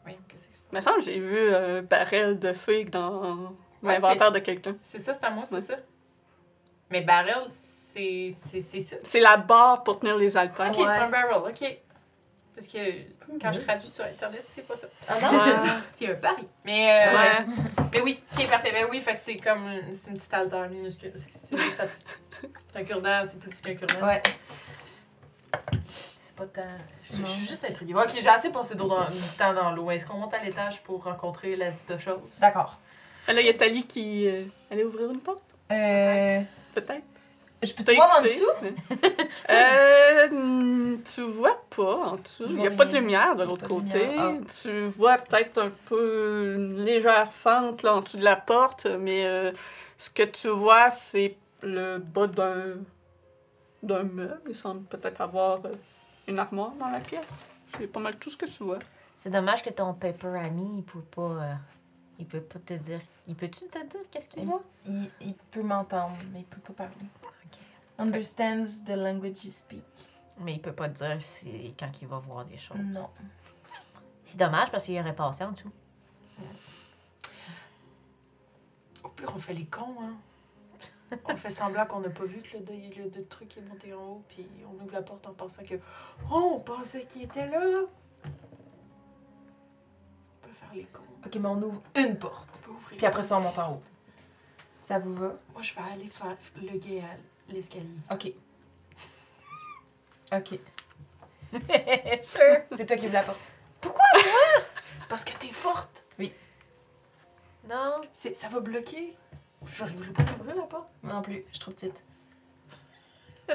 Oui, qu'est-ce que c'est? Il me semble que j'ai vu un barrel de figues dans Ouais, l'inventaire de quelqu'un. C'est ça, c'est à moi, c'est Ouais. ça? Mais barrel, c'est c'est- c'est ça. C'est la barre pour tenir les haltères. Ok, Ouais. c'est un barrel, ok. Parce que quand je traduis sur Internet, c'est pas ça. Ah non? Ouais. c'est un baril. Mais, euh, Ouais. mais oui, ok, parfait. Ben oui, fait que c'est comme. C'est une petite altère minuscule. C'est c'est juste ça. C'est un cure-dent, c'est plus petit qu'un cure-dent. Ouais. C'est pas tant. Je, suis juste intriguée. Ok, j'ai assez passé d'eau dans- du temps dans l'eau. Est-ce qu'on monte à l'étage pour rencontrer la dite chose? D'accord. Là, il y a Tali qui euh, allait ouvrir une porte, Euh... peut-être. Je peux te voir en dessous? euh, hmm, tu vois pas en dessous. Il n'y a pas de lumière de l'autre côté. lumière. Tu vois peut-être un peu une légère fente là, en dessous de la porte, mais euh, ce que tu vois, c'est le bas d'un d'un meuble. Il semble peut-être avoir euh, une armoire dans la pièce. C'est pas mal tout ce que tu vois. C'est dommage que ton paper ami, il peut pas. euh, il peut pas te dire. Il peut-tu te dire qu'est-ce qu'il voit? Il, il peut m'entendre, mais il peut pas parler. Ok. Understands the language you speak. Mais il peut pas te dire c'est quand il va voir des choses. Non. C'est dommage parce qu'il aurait passé en dessous. Au pire, on fait les cons, hein. On fait semblant qu'on n'a pas vu que le, le, le truc est monté en haut, puis on ouvre la porte en pensant que. Oh, on pensait qu'il était là! On peut faire les cons. Ok, mais on ouvre une porte. On peut ouvrir. Puis après ça, on monte en haut. Ça vous va? Moi, je vais aller faire le guet à l'escalier. Ok. Ok. Sure. C'est toi qui ouvre la porte. Parce que t'es forte! Non. C'est- Ça va bloquer? J'arriverai pas à ouvrir la porte. Non plus, je suis trop petite.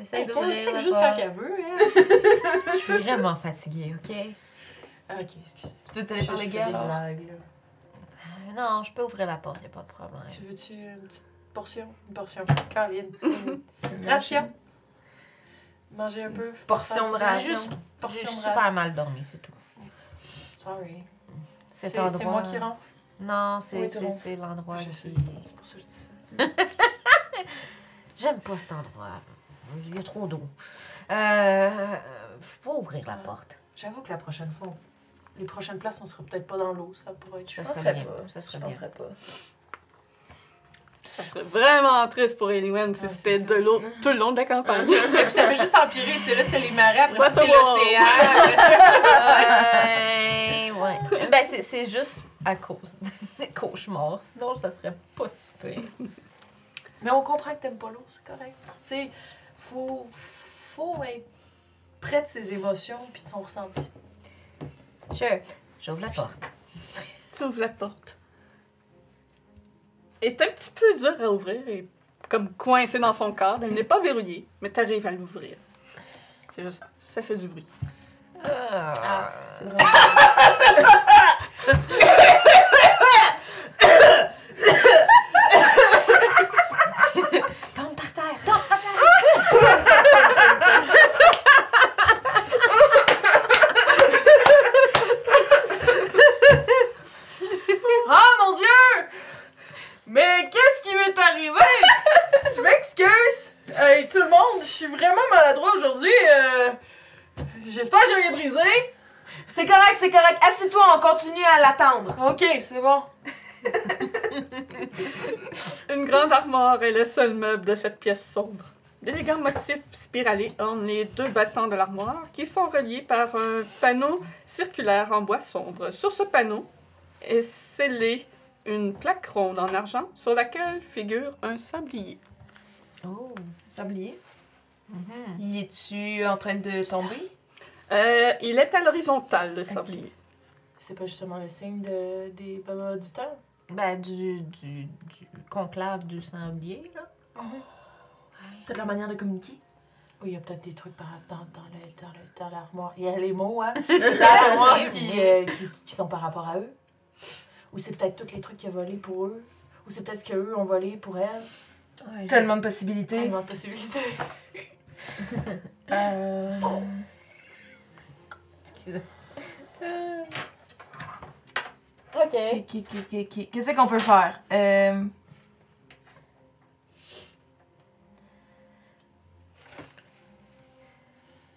Essaye Hey, toi, d'ouvrir la juste porte. quand elle veut, hein? Je suis vraiment fatiguée, ok? Ah, ok, excuse. Tu veux aller faire Je les fais gars des alors? blagues, là. Euh, Non, je peux ouvrir la porte, y a pas de problème. Tu veux-tu une petite portion? Une portion. Caroline. Ration. Manger un peu. Portion de Faire du- ration. Juste J'ai portion de super ration. mal dormi, c'est tout. Sorry. Cet C'est endroit. c'est moi qui rentre. Non, c'est Oui, l'endroit qui. C'est pour ça que je dis ça. J'aime pas cet endroit. Il y a trop d'eau. Euh. Faut ouvrir la porte. J'avoue que la prochaine fois, les prochaines places, on sera peut-être pas dans l'eau. Ça pourrait être Ça serait bien. pas. Ça serait Je bien. penserais pas. Ça serait vraiment triste pour Eliwen si Ouais, c'était de l'eau tout le long de la campagne. Puis ça fait juste empirer. Tu sais, là, c'est les marais. Après ça, c'est l'océan. Euh, ouais. Ben, c'est- c'est juste à cause des cauchemars. Sinon, ça serait pas si pire. Mais on comprend que t'aimes pas l'eau, c'est correct. Tu sais, faut, faut être près de ses émotions puis de son ressenti. Sure. J'ouvre la porte. Tu ouvres la porte. Elle est un petit peu dure à ouvrir et comme coincée dans son cadre. Elle n'est pas verrouillée, mais tu arrives à l'ouvrir. C'est juste, ça fait du bruit. Par terre. Ah mon dieu! Mais qu'est-ce qui m'est arrivé? Je m'excuse! Hey, tout le monde, je suis vraiment maladroit aujourd'hui. euh, J'espère que j'ai rien brisé. C'est correct, c'est correct. Assieds-toi, on continue à l'attendre. Ok, c'est bon. Une grande armoire est le seul meuble de cette pièce sombre. D'élégants motifs spiralés ornent les deux battants de l'armoire qui sont reliés par un panneau circulaire en bois sombre. Sur ce panneau est scellée une plaque ronde en argent sur laquelle figure un sablier. Oh. Sablier. Mhm. Y es-tu en train de tomber? Euh, il est à l'horizontale, le sablier. C'est pas justement le signe de, des babas du temps? Ben, du, du, du conclave du sanglier, là. C'est peut-être leur manière de communiquer. Oui, il y a peut-être des trucs par, dans, dans, le, dans, le, dans l'armoire. Il y a les mots, hein? Dans l'armoire qui, euh, qui, qui- qui sont par rapport à eux. Ou c'est peut-être tous les trucs qu'il a volés pour eux. Ou c'est peut-être ce qu'eux ont volé pour elle. Ouais, Tellement de possibilités. Tellement de possibilités. Euh... ok. Qu'est-ce qu'on peut faire? Euh...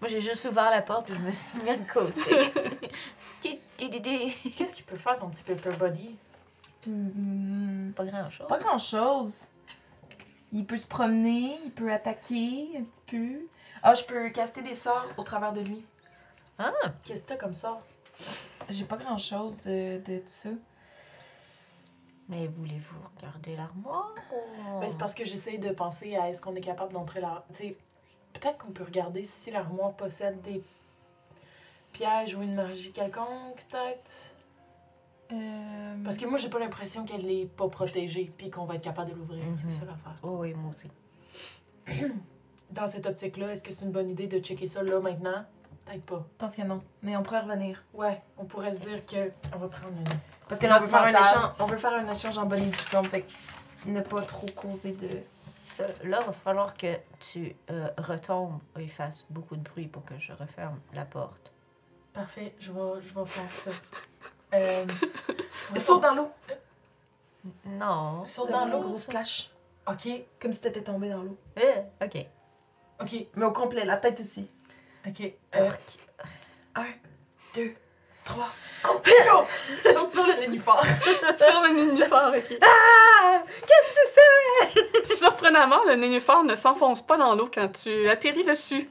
Moi, j'ai juste ouvert la porte et je me suis mis de côté. Qu'est-ce qu'il peut faire, ton petit paper body? hmm, Pas grand-chose. Pas grand-chose. Il peut se promener, il peut attaquer un petit peu. Ah, je peux caster des sorts au travers de lui. Qu'est-ce que t'as comme ça? J'ai pas grand-chose euh, de ça. Mais voulez-vous regarder l'armoire? Ou... Ben, c'est parce que j'essaie de penser à est-ce qu'on est capable d'entrer là. Tu sais, peut-être qu'on peut regarder si l'armoire possède des pièges ou une magie quelconque, peut-être. Euh... Parce que moi, j'ai pas l'impression qu'elle est pas protégée puis qu'on va être capable de l'ouvrir. Mhm. C'est ça l'affaire. Oh oui, moi aussi. Dans cette optique-là, est-ce que c'est une bonne idée de checker ça là maintenant? Peut-être pas. Je pense que non. Mais on pourrait revenir. Ouais, on pourrait se dire que. On va prendre une. Parce que là, on veut, faire un échange, on veut faire un échange en bonne et due forme. Fait que ne pas trop causer de. Ça, là, il va falloir que tu euh, retombes et fasses beaucoup de bruit pour que je referme la porte. Parfait, je vais, je vais faire ça. Euh, Saute dans l'eau. Non. Saute dans l'eau. Grosse splash. Ok, Comme si t'étais tombé dans l'eau. Euh, ok. ok, Mais au complet, la tête aussi. Ok. Euh, Un, deux, trois. saute sur le nénuphar. Sur le nénuphar, ok. Ah! Qu'est-ce que tu fais? Surprenamment, le nénuphar ne s'enfonce pas dans l'eau quand tu atterris dessus.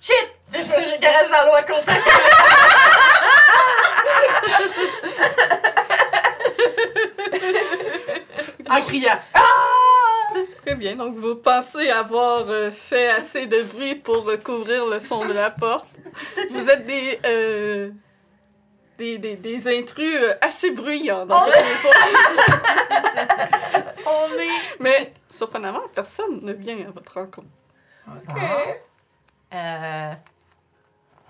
Shit! Je me j'ai garage dans l'eau à côté. en criant. Très bien, donc vous pensez avoir euh, fait assez de bruit pour euh, couvrir le son de la porte. Vous êtes des, euh, des, des, des intrus euh, assez bruyants dans cette maison. On est. Mais surprenamment, personne ne vient à votre rencontre. Ok. Euh,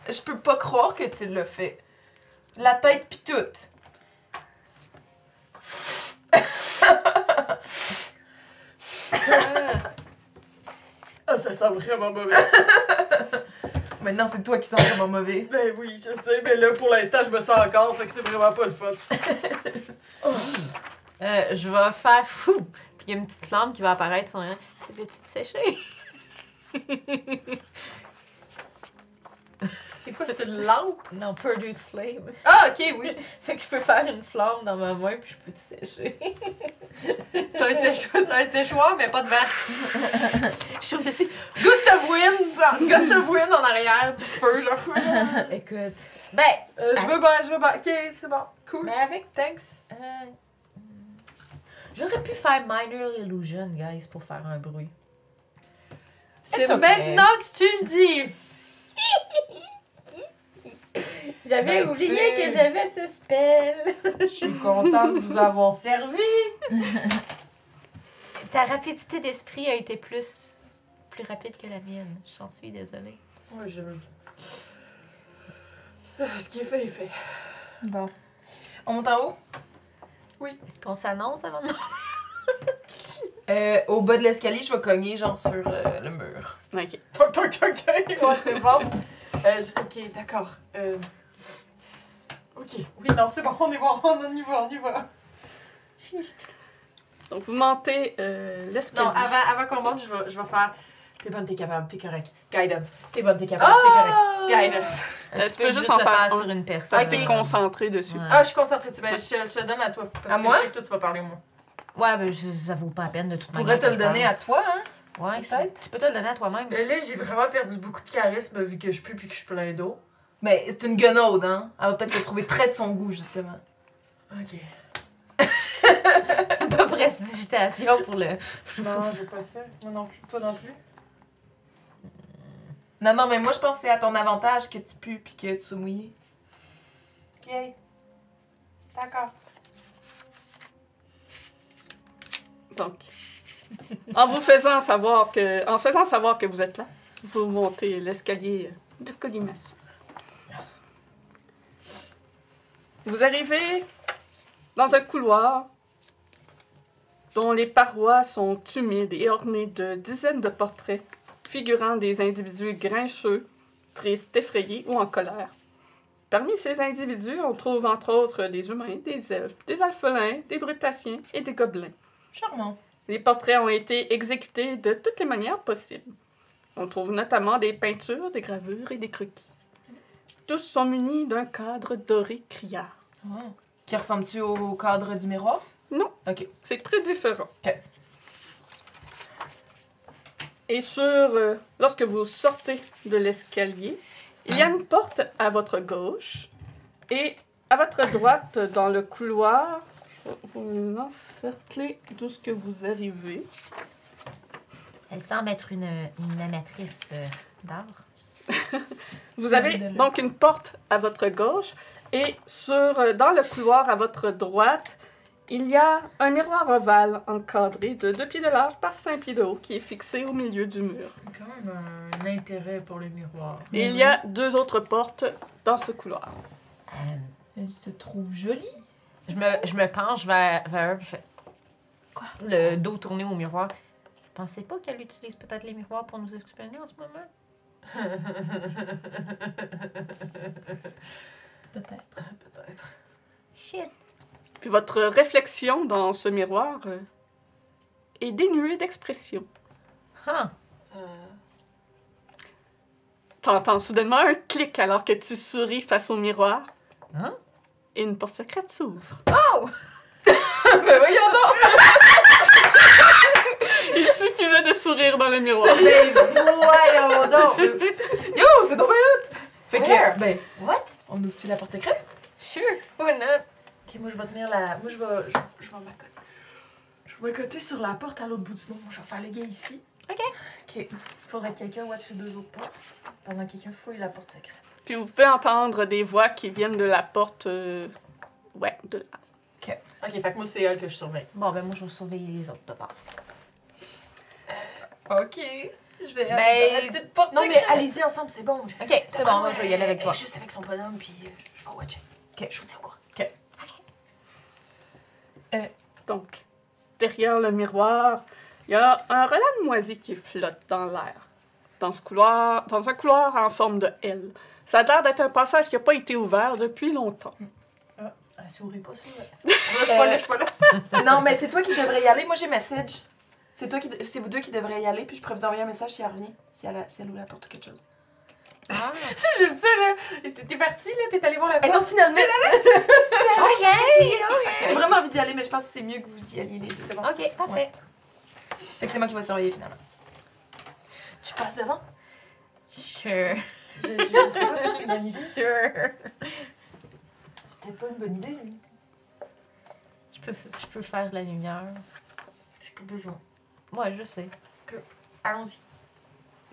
Je peux pas croire que tu l'as fait. La tête pis tout. Ah, ça sent vraiment mauvais. Maintenant, c'est toi qui sens vraiment mauvais. ben oui, je sais, mais là, pour l'instant, je me sens encore, fait que c'est vraiment pas le fun. euh, je vais faire fou. Puis il y a une petite flamme qui va apparaître sur un. Tu veux-tu te sécher? C'est quoi, c'est une lampe? Non, produce flame. Ah, ok, oui. Fait que je peux faire une flamme dans ma main puis je peux te sécher. C'est un, séchoir, c'est un séchoir, mais pas de vent. Je suis dessus. Gustave Wind, Gustave Wind en arrière, du feu, genre. Écoute. Ben, Euh, je veux bien, je veux bien. Ok, c'est bon. Cool. mais avec. Thanks. euh, J'aurais pu faire Minor Illusion, guys, pour faire un bruit. C'est okay. maintenant que tu me dis. J'avais Ben, oublié que j'avais ce spell. Je suis contente de vous avoir servi. Ta rapidité d'esprit a été plus, plus rapide que la mienne. J'en suis désolée. Ouais, je... Ce qui est fait est fait. Bon. On monte en haut? Est-ce qu'on s'annonce avant de Euh, au bas de l'escalier, je vais cogner, genre, sur euh, le mur. Ok. Toc, toc, toc, toc. Ouais, c'est bon. Euh, je- Ok, d'accord. Euh... Ok, oui, non, c'est bon, on est bon, on y va, on y va. Donc, vous montez euh, l'escalier. Non, avant, avant qu'on monte, je vais, je vais faire. T'es bonne, t'es capable, t'es correct. Guidance. T'es bonne, t'es capable, t'es Ah! correct. Guidance. Euh, tu peux juste juste en le faire faire un. sur une personne. Que t'es concentré dessus. Ouais. Ah, je suis concentrée dessus. Ben, je, te- je te donne à toi. Parce À que moi? Je sais que toi, tu vas parler, moi. Ouais, ben je- ça vaut pas la peine de toute Je pourrais te le donner à toi, hein? Ouais, peut-être. tu peux te le donner à toi-même. Là, j'ai vraiment perdu beaucoup de charisme vu que je pue puis que je suis plein d'eau. Mais c'est une guenaude, hein? Elle va peut-être te trouver très de son goût, justement. Ok. Pas prestidigitation pour le. Non, j'ai pas ça. Moi non plus. Toi non plus? Non, non, mais moi, je pense que c'est à ton avantage que tu pues puis que tu sois mouillé. Yay. D'accord. Donc, en vous faisant savoir que, en faisant savoir que vous êtes là, vous montez l'escalier de Colimaçon. Vous arrivez dans un couloir dont les parois sont humides et ornées de dizaines de portraits figurant des individus grincheux, tristes, effrayés ou en colère. Parmi ces individus, on trouve entre autres des humains, des elfes, des alphelins, des brutassiens et des gobelins. Charmant. Les portraits ont été exécutés de toutes les manières possibles. On trouve notamment des peintures, des gravures et des croquis. Tous sont munis d'un cadre doré criard. Ah. Qui ressemble-tu au cadre du miroir? Non. Ok. C'est très différent. Ok. Et sur, euh, lorsque vous sortez de l'escalier, il y a une porte à votre gauche et à votre droite dans le couloir. Vous encercler d'où ce que vous arrivez. Elle semble être une, une amatrice d'art. Vous avez donc une porte à votre gauche et sur, euh, dans le couloir à votre droite, il y a un miroir ovale encadré de 2 pieds de large par 5 pieds de haut qui est fixé au milieu du mur. Quand même un intérêt pour les miroirs. Et il y a deux autres portes dans ce couloir. Euh, Elle se trouve jolie. Je, me, je me penche vers, vers eux, je fais. Quoi? Le dos tourné au miroir. Vous pensez pas qu'elle utilise peut-être les miroirs pour nous exprimer en ce moment? Peut-être. Peut-être. Shit. Puis votre réflexion dans ce miroir euh, est dénuée d'expression. Huh. Euh, T'entends soudainement un clic alors que tu souris face au miroir. Hein? Et une porte secrète s'ouvre. ben voyons donc! Il suffisait de sourire dans le miroir. Voyons donc! Yo, c'est donc hot! Fait que, ben, What? on ouvre-tu la porte secrète? Sure, why not? Ok, moi je vais tenir la. Moi je vais. Je, je vais m'accoter. Je vais m'accoter sur la porte à l'autre bout du nom. Je vais faire le gars ici. Ok. Il faudrait que quelqu'un watch ces deux autres portes pendant que quelqu'un fouille la porte secrète. Puis vous pouvez entendre des voix qui viennent de la porte. euh, Ouais, de là. Ok, fait que moi c'est elle que je surveille. Bon, ben moi, je vais surveiller les autres de part. Ok. Je vais Ben, aller dans la petite porte Non mais secrète. allez-y ensemble, c'est bon. Ok, c'est bon, moi, je vais y aller avec toi. Juste avec son bonhomme, puis euh, je vais watcher. Ok. Je vous tiens au courant. Donc, derrière le miroir, il y a un relais de moisie qui flotte dans l'air. Dans ce couloir, dans un couloir en forme de L. Ça a l'air d'être un passage qui n'a pas été ouvert depuis longtemps. Elle sourit pas sur Je suis pas là, je suis pas là. Non, mais c'est toi qui devrais y aller. Moi, j'ai message. C'est toi qui, de- c'est vous deux qui devraient y aller, puis je pourrais vous envoyer un message si elle revient, si elle, a- si elle ouvre la porte ou quelque chose. Ah, J'aime ça là. T'es t'es partie là, t'es allée voir la Et porte? non, finalement, ok! j'ai vraiment envie d'y aller, mais je pense que c'est mieux que vous y alliez les deux. C'est bon. Ok, parfait. Fait que c'est moi qui vais surveiller finalement. Tu passes devant? Sure. Je, je, je sais pas si c'est une bonne idée. Sure. C'est peut-être pas une bonne idée. hein. Je peux, je peux faire la lumière. J'ai pas besoin. Ouais, je sais. Allons-y.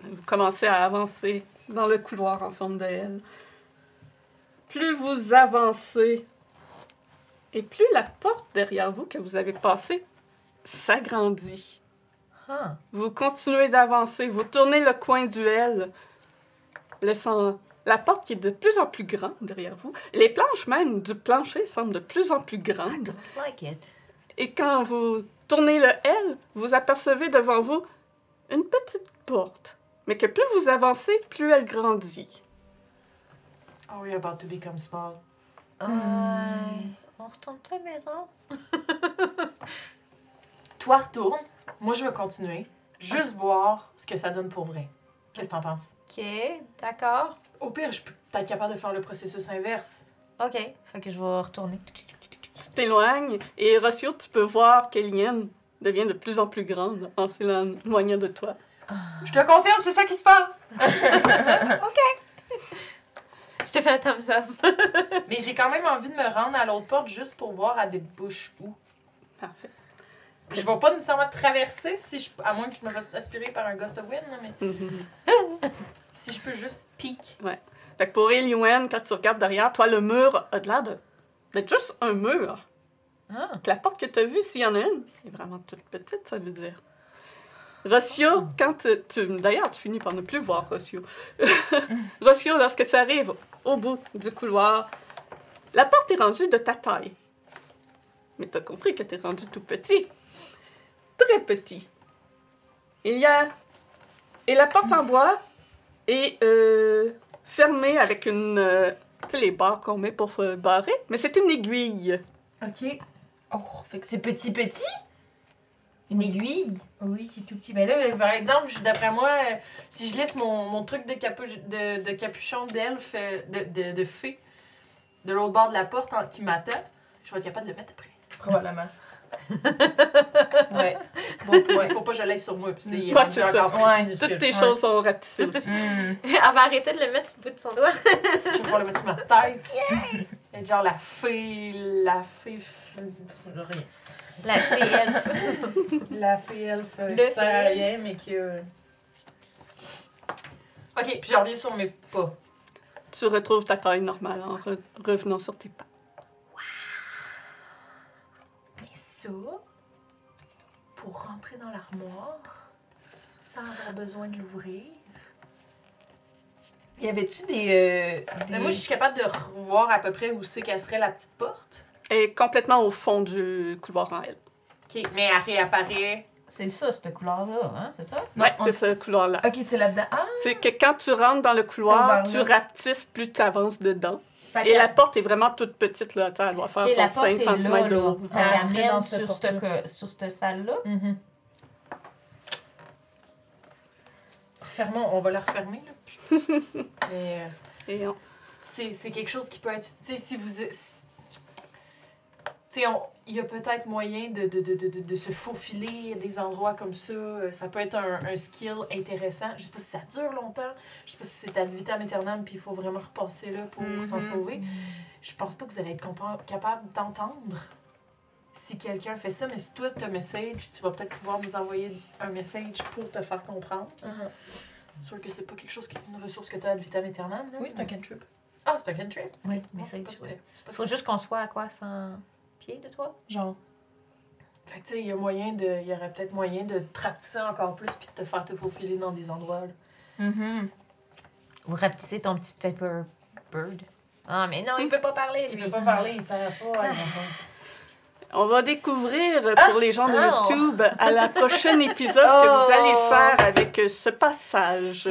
Vous commencez à avancer dans le couloir en forme de L. Plus vous avancez, et plus la porte derrière vous que vous avez passée s'agrandit. Ah. Vous continuez d'avancer, vous tournez le coin du L, laissant la porte qui est de plus en plus grande derrière vous. Les planches même du plancher semblent de plus en plus grandes. Like it. Et quand vous tournez le L, vous apercevez devant vous une petite porte. Mais que plus vous avancez, plus elle grandit. Are we about to become small? Ouais. On retourne à la maison? Toi, retourne. Moi, je vais continuer. Juste voir ce que ça donne pour vrai. Qu'est-ce que t'en penses? Ok, d'accord. Au pire, je peux être capable de faire le processus inverse. Ok, fait que je vais retourner. Tu t'éloignes et Rossio, tu peux voir qu'Eliane devient de plus en plus grande en s'éloignant de toi. Je te confirme, c'est ça qui se passe. Je te fais un thumbs up. Mais j'ai quand même envie de me rendre à l'autre porte juste pour voir à débouche où. Parfait. Je vais pas nécessairement traverser, si je, à moins que je me fasse aspirer par un gust of wind, mais si je peux juste peek. Fait que pour Eliane, quand tu regardes derrière, toi, le mur a de l'air d'être juste un mur. Ah. Que La porte que tu as vue, s'il y en a une, est vraiment toute petite, ça veut dire. Rossio, quand tu... tu- D'ailleurs, tu finis par ne plus voir Rossio. Rossio, lorsque tu arrives au bout du couloir, la porte est rendue de ta taille. Mais tu as compris que tu es rendu tout petit. Très petit. Il y a... Et la porte en bois est euh, fermée avec une... euh, tu sais, les barres qu'on met pour euh, barrer, mais c'est une aiguille. Ok. Oh, fait que c'est petit petit? Une aiguille? Oui, c'est tout petit. Mais là, euh, par exemple, d'après moi, si je laisse mon, mon truc de, capu- de, de capuchon d'elfe, de, de, de fée, de l'autre bord de la porte en- qui m'attend, je vais être capable de le mettre après. Probablement. Ouais. Bon point. Faut pas que je l'aille sur moi, puis là, il est Ouais, rendu c'est ça. encore plus Ouais. minuscule. Toutes tes Ouais. choses sont rapetissées aussi. Hmm. Elle va arrêter de le mettre sur le bout de son doigt. Je vais pouvoir le mettre sur ma tête. Et genre la fée, la fée... f- Rien. La fée elfe. La fée elfe Le qui sert à rien, mais qui... euh, Ok, puis je reviens sur mes pas. Tu retrouves ta taille normale en re- revenant sur tes pas. Ça, pour rentrer dans l'armoire, sans avoir besoin de l'ouvrir... Y avait-tu des. euh, des... Mais moi, je suis capable de revoir à peu près où c'est qu'elle serait la petite porte. Elle est complètement au fond du couloir en L. Ok, mais elle réapparaît... C'est ça, cette couleur-là, hein, c'est ça? On- c'est ce couloir-là. Ok, c'est là-dedans. Ah! C'est que quand tu rentres dans le couloir, tu rapetisses plus tu avances dedans. Fait Et la porte est vraiment toute petite, là. Sais, Elle doit faire Ok, la genre porte 5 est cm de haut. Fait Ah, sur, cette sur cette salle-là. Mhm. Fermons, on va la refermer, là. euh, Et on- c'est c'est quelque chose qui peut être. Tu sais, si vous. si- il y a peut-être moyen de, de, de, de, de- de se faufiler à des endroits comme ça. Euh, Ça peut être un, un skill intéressant. Je sais pas si ça dure longtemps. Je sais pas si c'est ad vitam aeternam puis il faut vraiment repasser là pour s'en Mhm. sauver. Je pense pas que vous allez être capable d'entendre si quelqu'un fait ça. Mais si toi, tu as un message, tu vas peut-être pouvoir nous envoyer un message pour te faire comprendre. C'est sûr que c'est pas quelque chose, qui- une ressource que tu as ad vitam aeternam. là. Oui, c'est un cantrip. Ah, c'est un cantrip? Oui, Mais mais c'est c'est pas ouais. Faut juste qu'on soit à quoi, 100 pieds de toi? Genre. Fait que tu sais, il y a moyen de. Il y aurait peut-être moyen de te rapetisser encore plus puis de te faire te faufiler dans des endroits. là. Mhm. Ou rapetisser ton petit Pepper Bird. Ah, mais non, il peut pas parler, Il lui. veut pas parler, il sert pas à On va découvrir Ah! pour les gens de Oh! YouTube à la prochaine épisode ce que vous allez Oh! faire avec ce passage.